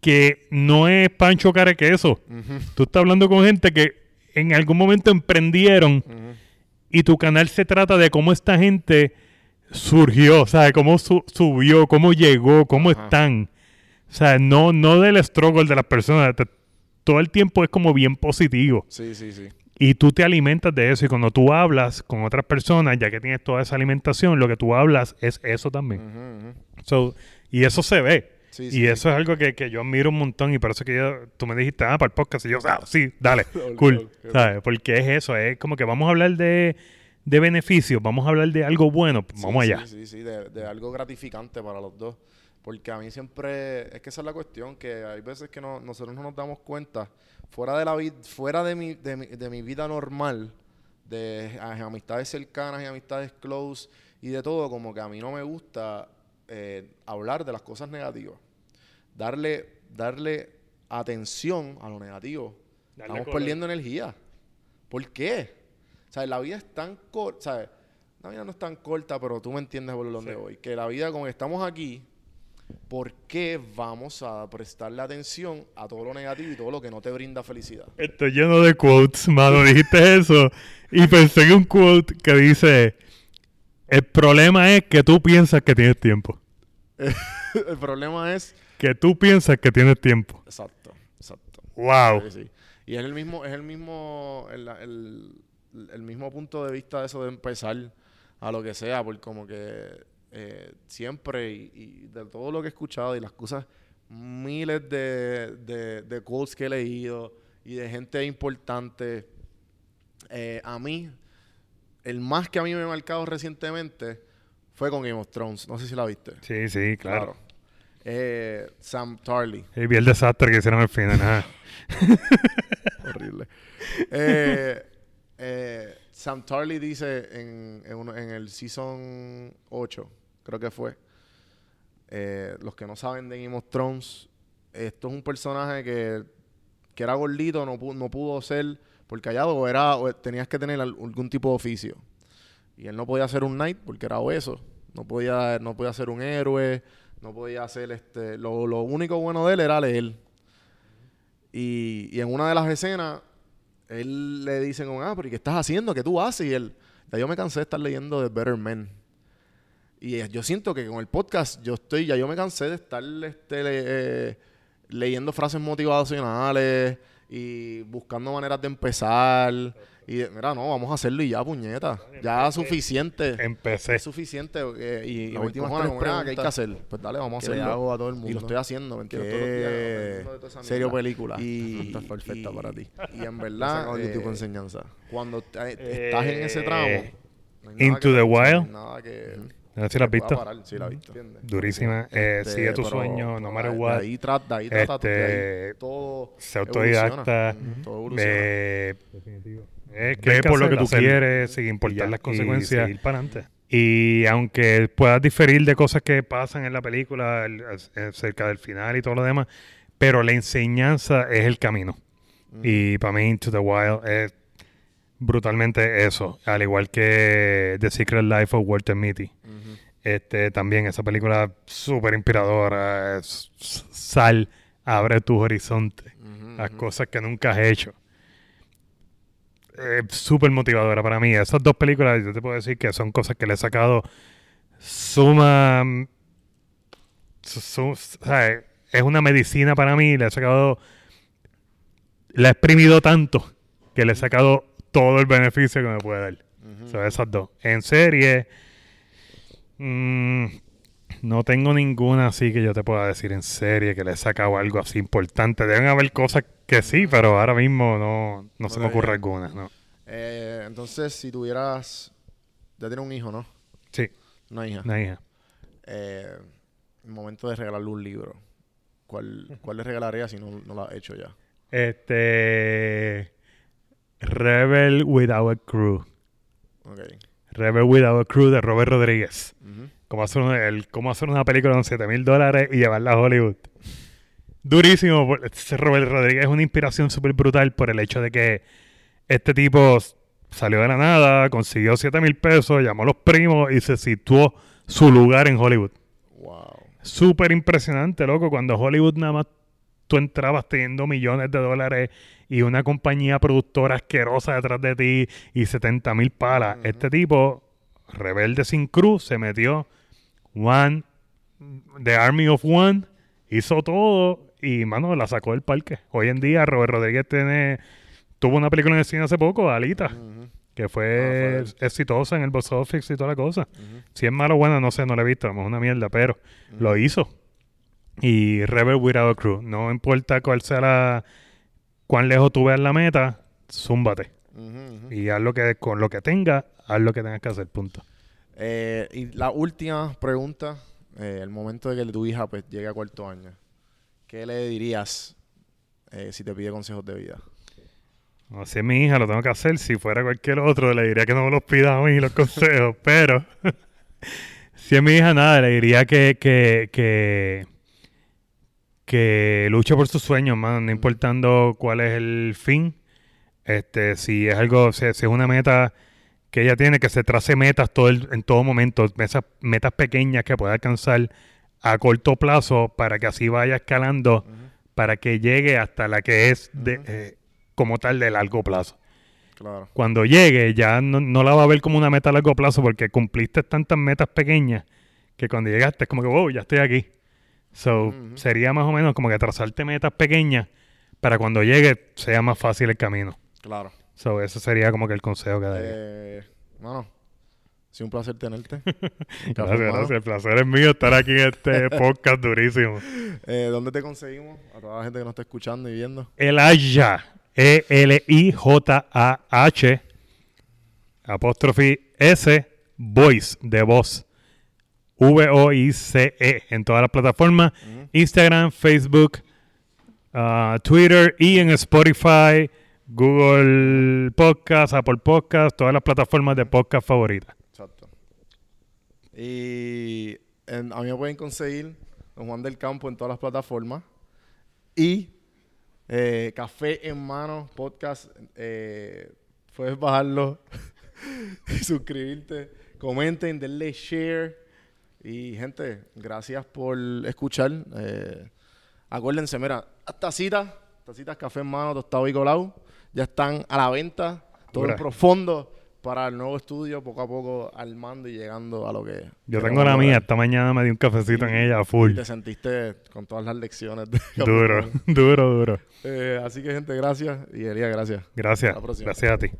que no es Pancho Carequeso. Ujú, Tú estás hablando con gente que en algún momento emprendieron y tu canal se trata de cómo esta gente surgió, ¿sabes? Cómo su- subió, cómo llegó, cómo están. O sea, no, no del struggle de las personas. todo el tiempo es como bien positivo. Sí, sí, sí. Y tú te alimentas de eso. Y cuando tú hablas con otras personas, ya que tienes toda esa alimentación, lo que tú hablas es eso también. So, y eso se ve. Sí, y sí, eso es algo que, que yo admiro un montón. Y por eso que yo, tú me dijiste, ah, para el podcast. Y yo, ah, sí, dale, *laughs* cool. ¿Sabes? Porque es eso. Es como que vamos a hablar de, de beneficios, vamos a hablar de algo bueno. pues vamos allá. Sí, sí, sí, de, de algo gratificante para los dos. Porque a mí siempre, es que esa es la cuestión, que hay veces que no, nosotros no nos damos cuenta, fuera de la fuera de mi, de mi, de mi vida normal, de amistades cercanas y amistades close y de todo, como que a mí no me gusta eh, hablar de las cosas negativas. Darle, darle atención a lo negativo. Darle Estamos color. perdiendo energía. ¿Por qué? O sea, la vida es tan corta, ¿sabes? La vida no es tan corta, pero tú me entiendes por donde voy. Que la vida, como que estamos aquí, ¿por qué vamos a prestarle atención a todo lo negativo y todo lo que no te brinda felicidad? Estoy lleno de quotes, mano. Dijiste eso. Y pensé en un quote que dice: El problema es que tú piensas que tienes tiempo. *laughs* El problema es... Que tú piensas que tienes tiempo. Exacto, exacto. Wow. Sí, sí. Y es el mismo, es el mismo, el, el- el mismo punto de vista de eso de empezar a lo que sea, porque como que eh, siempre y, y de todo lo que he escuchado y las cosas, miles de, de, de quotes que he leído y de gente importante, eh, a mí, el más que a mí me ha marcado recientemente fue con Game of Thrones. No sé si la viste. Sí, sí, claro. Eh, Sam Tarly. Y vi el desastre que hicieron al final. Nada. *laughs* Horrible. Eh, eh, Sam Tarly dice en, en, en el season 8, creo que fue. eh, los que no saben de Game of Thrones, esto es un personaje que, que era gordito, no, pu- no pudo ser, porque allá o era, tenías que tener al- algún tipo de oficio. Y él no podía ser un knight porque era obeso. No podía, no podía ser un héroe, no podía ser este. Lo, lo único bueno de él era leer. Y, y en una de las escenas, él le dicen, ah, pero ¿y qué estás haciendo? ¿Qué tú haces? Y él, ya yo me cansé de estar leyendo de Better Men. Y eh, yo siento que con el podcast yo estoy, ya yo me cansé de estar este, le- eh, leyendo frases motivacionales y buscando maneras de empezar. Y de- mira, no, vamos a hacerlo y ya, puñeta. Ya es suficiente. Empecé. Es suficiente. eh, y, y como, "Ah, ¿qué hay que hacer? Pues dale, vamos a que le hacerlo. hago a todo el Y mundo. lo estoy haciendo, ¿me entiendes? ¿Qué Todos los días, aprendiendo de toda esa serio mierda. película? Y, Esta es perfecta y- para ti. *laughs* Y en La verdad, YouTube eh, enseñanza. cuando te- estás en ese tramo, Eh, no Into que- the Wild. Nada que, No sé si la has que visto. parar. Sí, la he visto. ¿entiendes? Durísima. Eh, Este, sigue tu pero- sueño, no matter de- what. De ahí, tra- de ahí trata, de Este, ahí todo Sé autodidacta. evoluciona. Todo evoluciona. Eh, eh, Ve ve que por lo que tú quieres, sin importar Y las y consecuencias. seguir para adelante. Y aunque puedas diferir de cosas que pasan en la película el- el- cerca del final y todo lo demás, pero la enseñanza es el camino. Y para mí, Into the Wild es brutalmente eso. Al igual que The Secret Life of Walter Mitty. Este, también esa película súper inspiradora. es- sal, abre tus horizontes. Las cosas que nunca has hecho. Es súper motivadora para mí. Esas dos películas, yo te puedo decir que son cosas que le he sacado suma. su- es una medicina para mí. Le he sacado. La he exprimido tanto que le he sacado todo el beneficio que me puede dar. O sea, esas dos. En serie. mm, no tengo ninguna así que yo te pueda decir en serie que le he sacado algo así importante. Deben haber cosas que sí, pero ahora mismo no, no se me ocurre alguna. No. Eh, entonces, si tuvieras... Ya tienes un hijo, ¿no? Sí, Una hija. una hija. Eh, el momento de regalarle un libro. ¿Cuál, cuál le regalarías si no, no lo has hecho ya? Este. Rebel Without a Crew. Ok. Rebel Without a Crew de Robert Rodríguez. Ujú. Cómo hacer, una, el, cómo hacer una película con 7 mil dólares y llevarla a Hollywood. Durísimo. Robert Rodríguez es una inspiración súper brutal por el hecho de que este tipo salió de la nada, consiguió 7 mil pesos, llamó a los primos y se situó su lugar en Hollywood. Wow. Súper impresionante, loco. Cuando Hollywood nada más tú entrabas teniendo millones de dólares y una compañía productora asquerosa detrás de ti y 70 mil palas. Este tipo, rebelde sin cruz, se metió One, The Army of One, hizo todo y, mano, la sacó del parque. Hoy en día, Robert Rodríguez tiene, tuvo una película en el cine hace poco, Alita, Ujú. que Ah, fue exitosa en el box office y toda la cosa. Si es malo o bueno, no sé, no la he visto, mejor una mierda, pero lo hizo. Y Rebel Without a Crew, no importa cuál sea la, cuán lejos tú veas la meta, zúmbate. Ujú. Y haz lo que, con lo que tengas, haz lo que tengas que hacer, punto. Eh, y la última pregunta, eh, el momento de que tu hija pues llegue a cuarto año, ¿qué le dirías eh, si te pide consejos de vida? No, si es mi hija, lo tengo que hacer. Si fuera cualquier otro, le diría que no me los pida a mí los *laughs* consejos. pero *laughs* si es mi hija, nada, le diría que, que, que, que luche por sus sueños, man, no importando cuál es el fin. Este, si es algo, si, si es una meta que ella tiene, que se trace metas todo el- en todo momento, metas, metas pequeñas que pueda alcanzar a corto plazo para que así vaya escalando, para que llegue hasta la que es de, eh, como tal de largo plazo. Claro. Cuando llegue ya no, no la va a ver como una meta a largo plazo porque cumpliste tantas metas pequeñas que cuando llegaste es como que, wow, ya estoy aquí. So, sería más o menos como que trazarte metas pequeñas para cuando llegue sea más fácil el camino. Claro. So, ese sería como que el consejo que daría. Eh, bueno, Ha sido un placer tenerte. *laughs* Gracias, gracias. El placer es mío estar aquí en este *laughs* podcast durísimo. Eh, ¿Dónde te conseguimos? A toda la gente que nos está escuchando y viendo. Elijah. E E-L-I-J-A-H. Apóstrofe S. Voice. De voz. V-O-I-C-E. En todas las plataformas. Instagram, Facebook, ah, Twitter y en Spotify, Google Podcast, Apple Podcast, todas las plataformas de podcast favoritas. Exacto. Y a mí me pueden conseguir Don Juan del Campo en todas las plataformas. Y eh, Café en Mano Podcast. eh, puedes bajarlo *laughs* y suscribirte. Comenten, denle share. Y gente, gracias por escuchar. Eh, acuérdense, mira, las tacitas, tacitas Café en Mano, tostado y colado, ya están a la venta. Todo en profundo para el nuevo estudio, poco a poco armando y llegando a lo que... Yo tengo la mía. Esta mañana me di un cafecito en ella, full. te sentiste con todas las lecciones. de *laughs* Duro, duro, duro. Eh, así que, gente, gracias. Y Elías, gracias. Gracias. Hasta la próxima. Gracias a ti.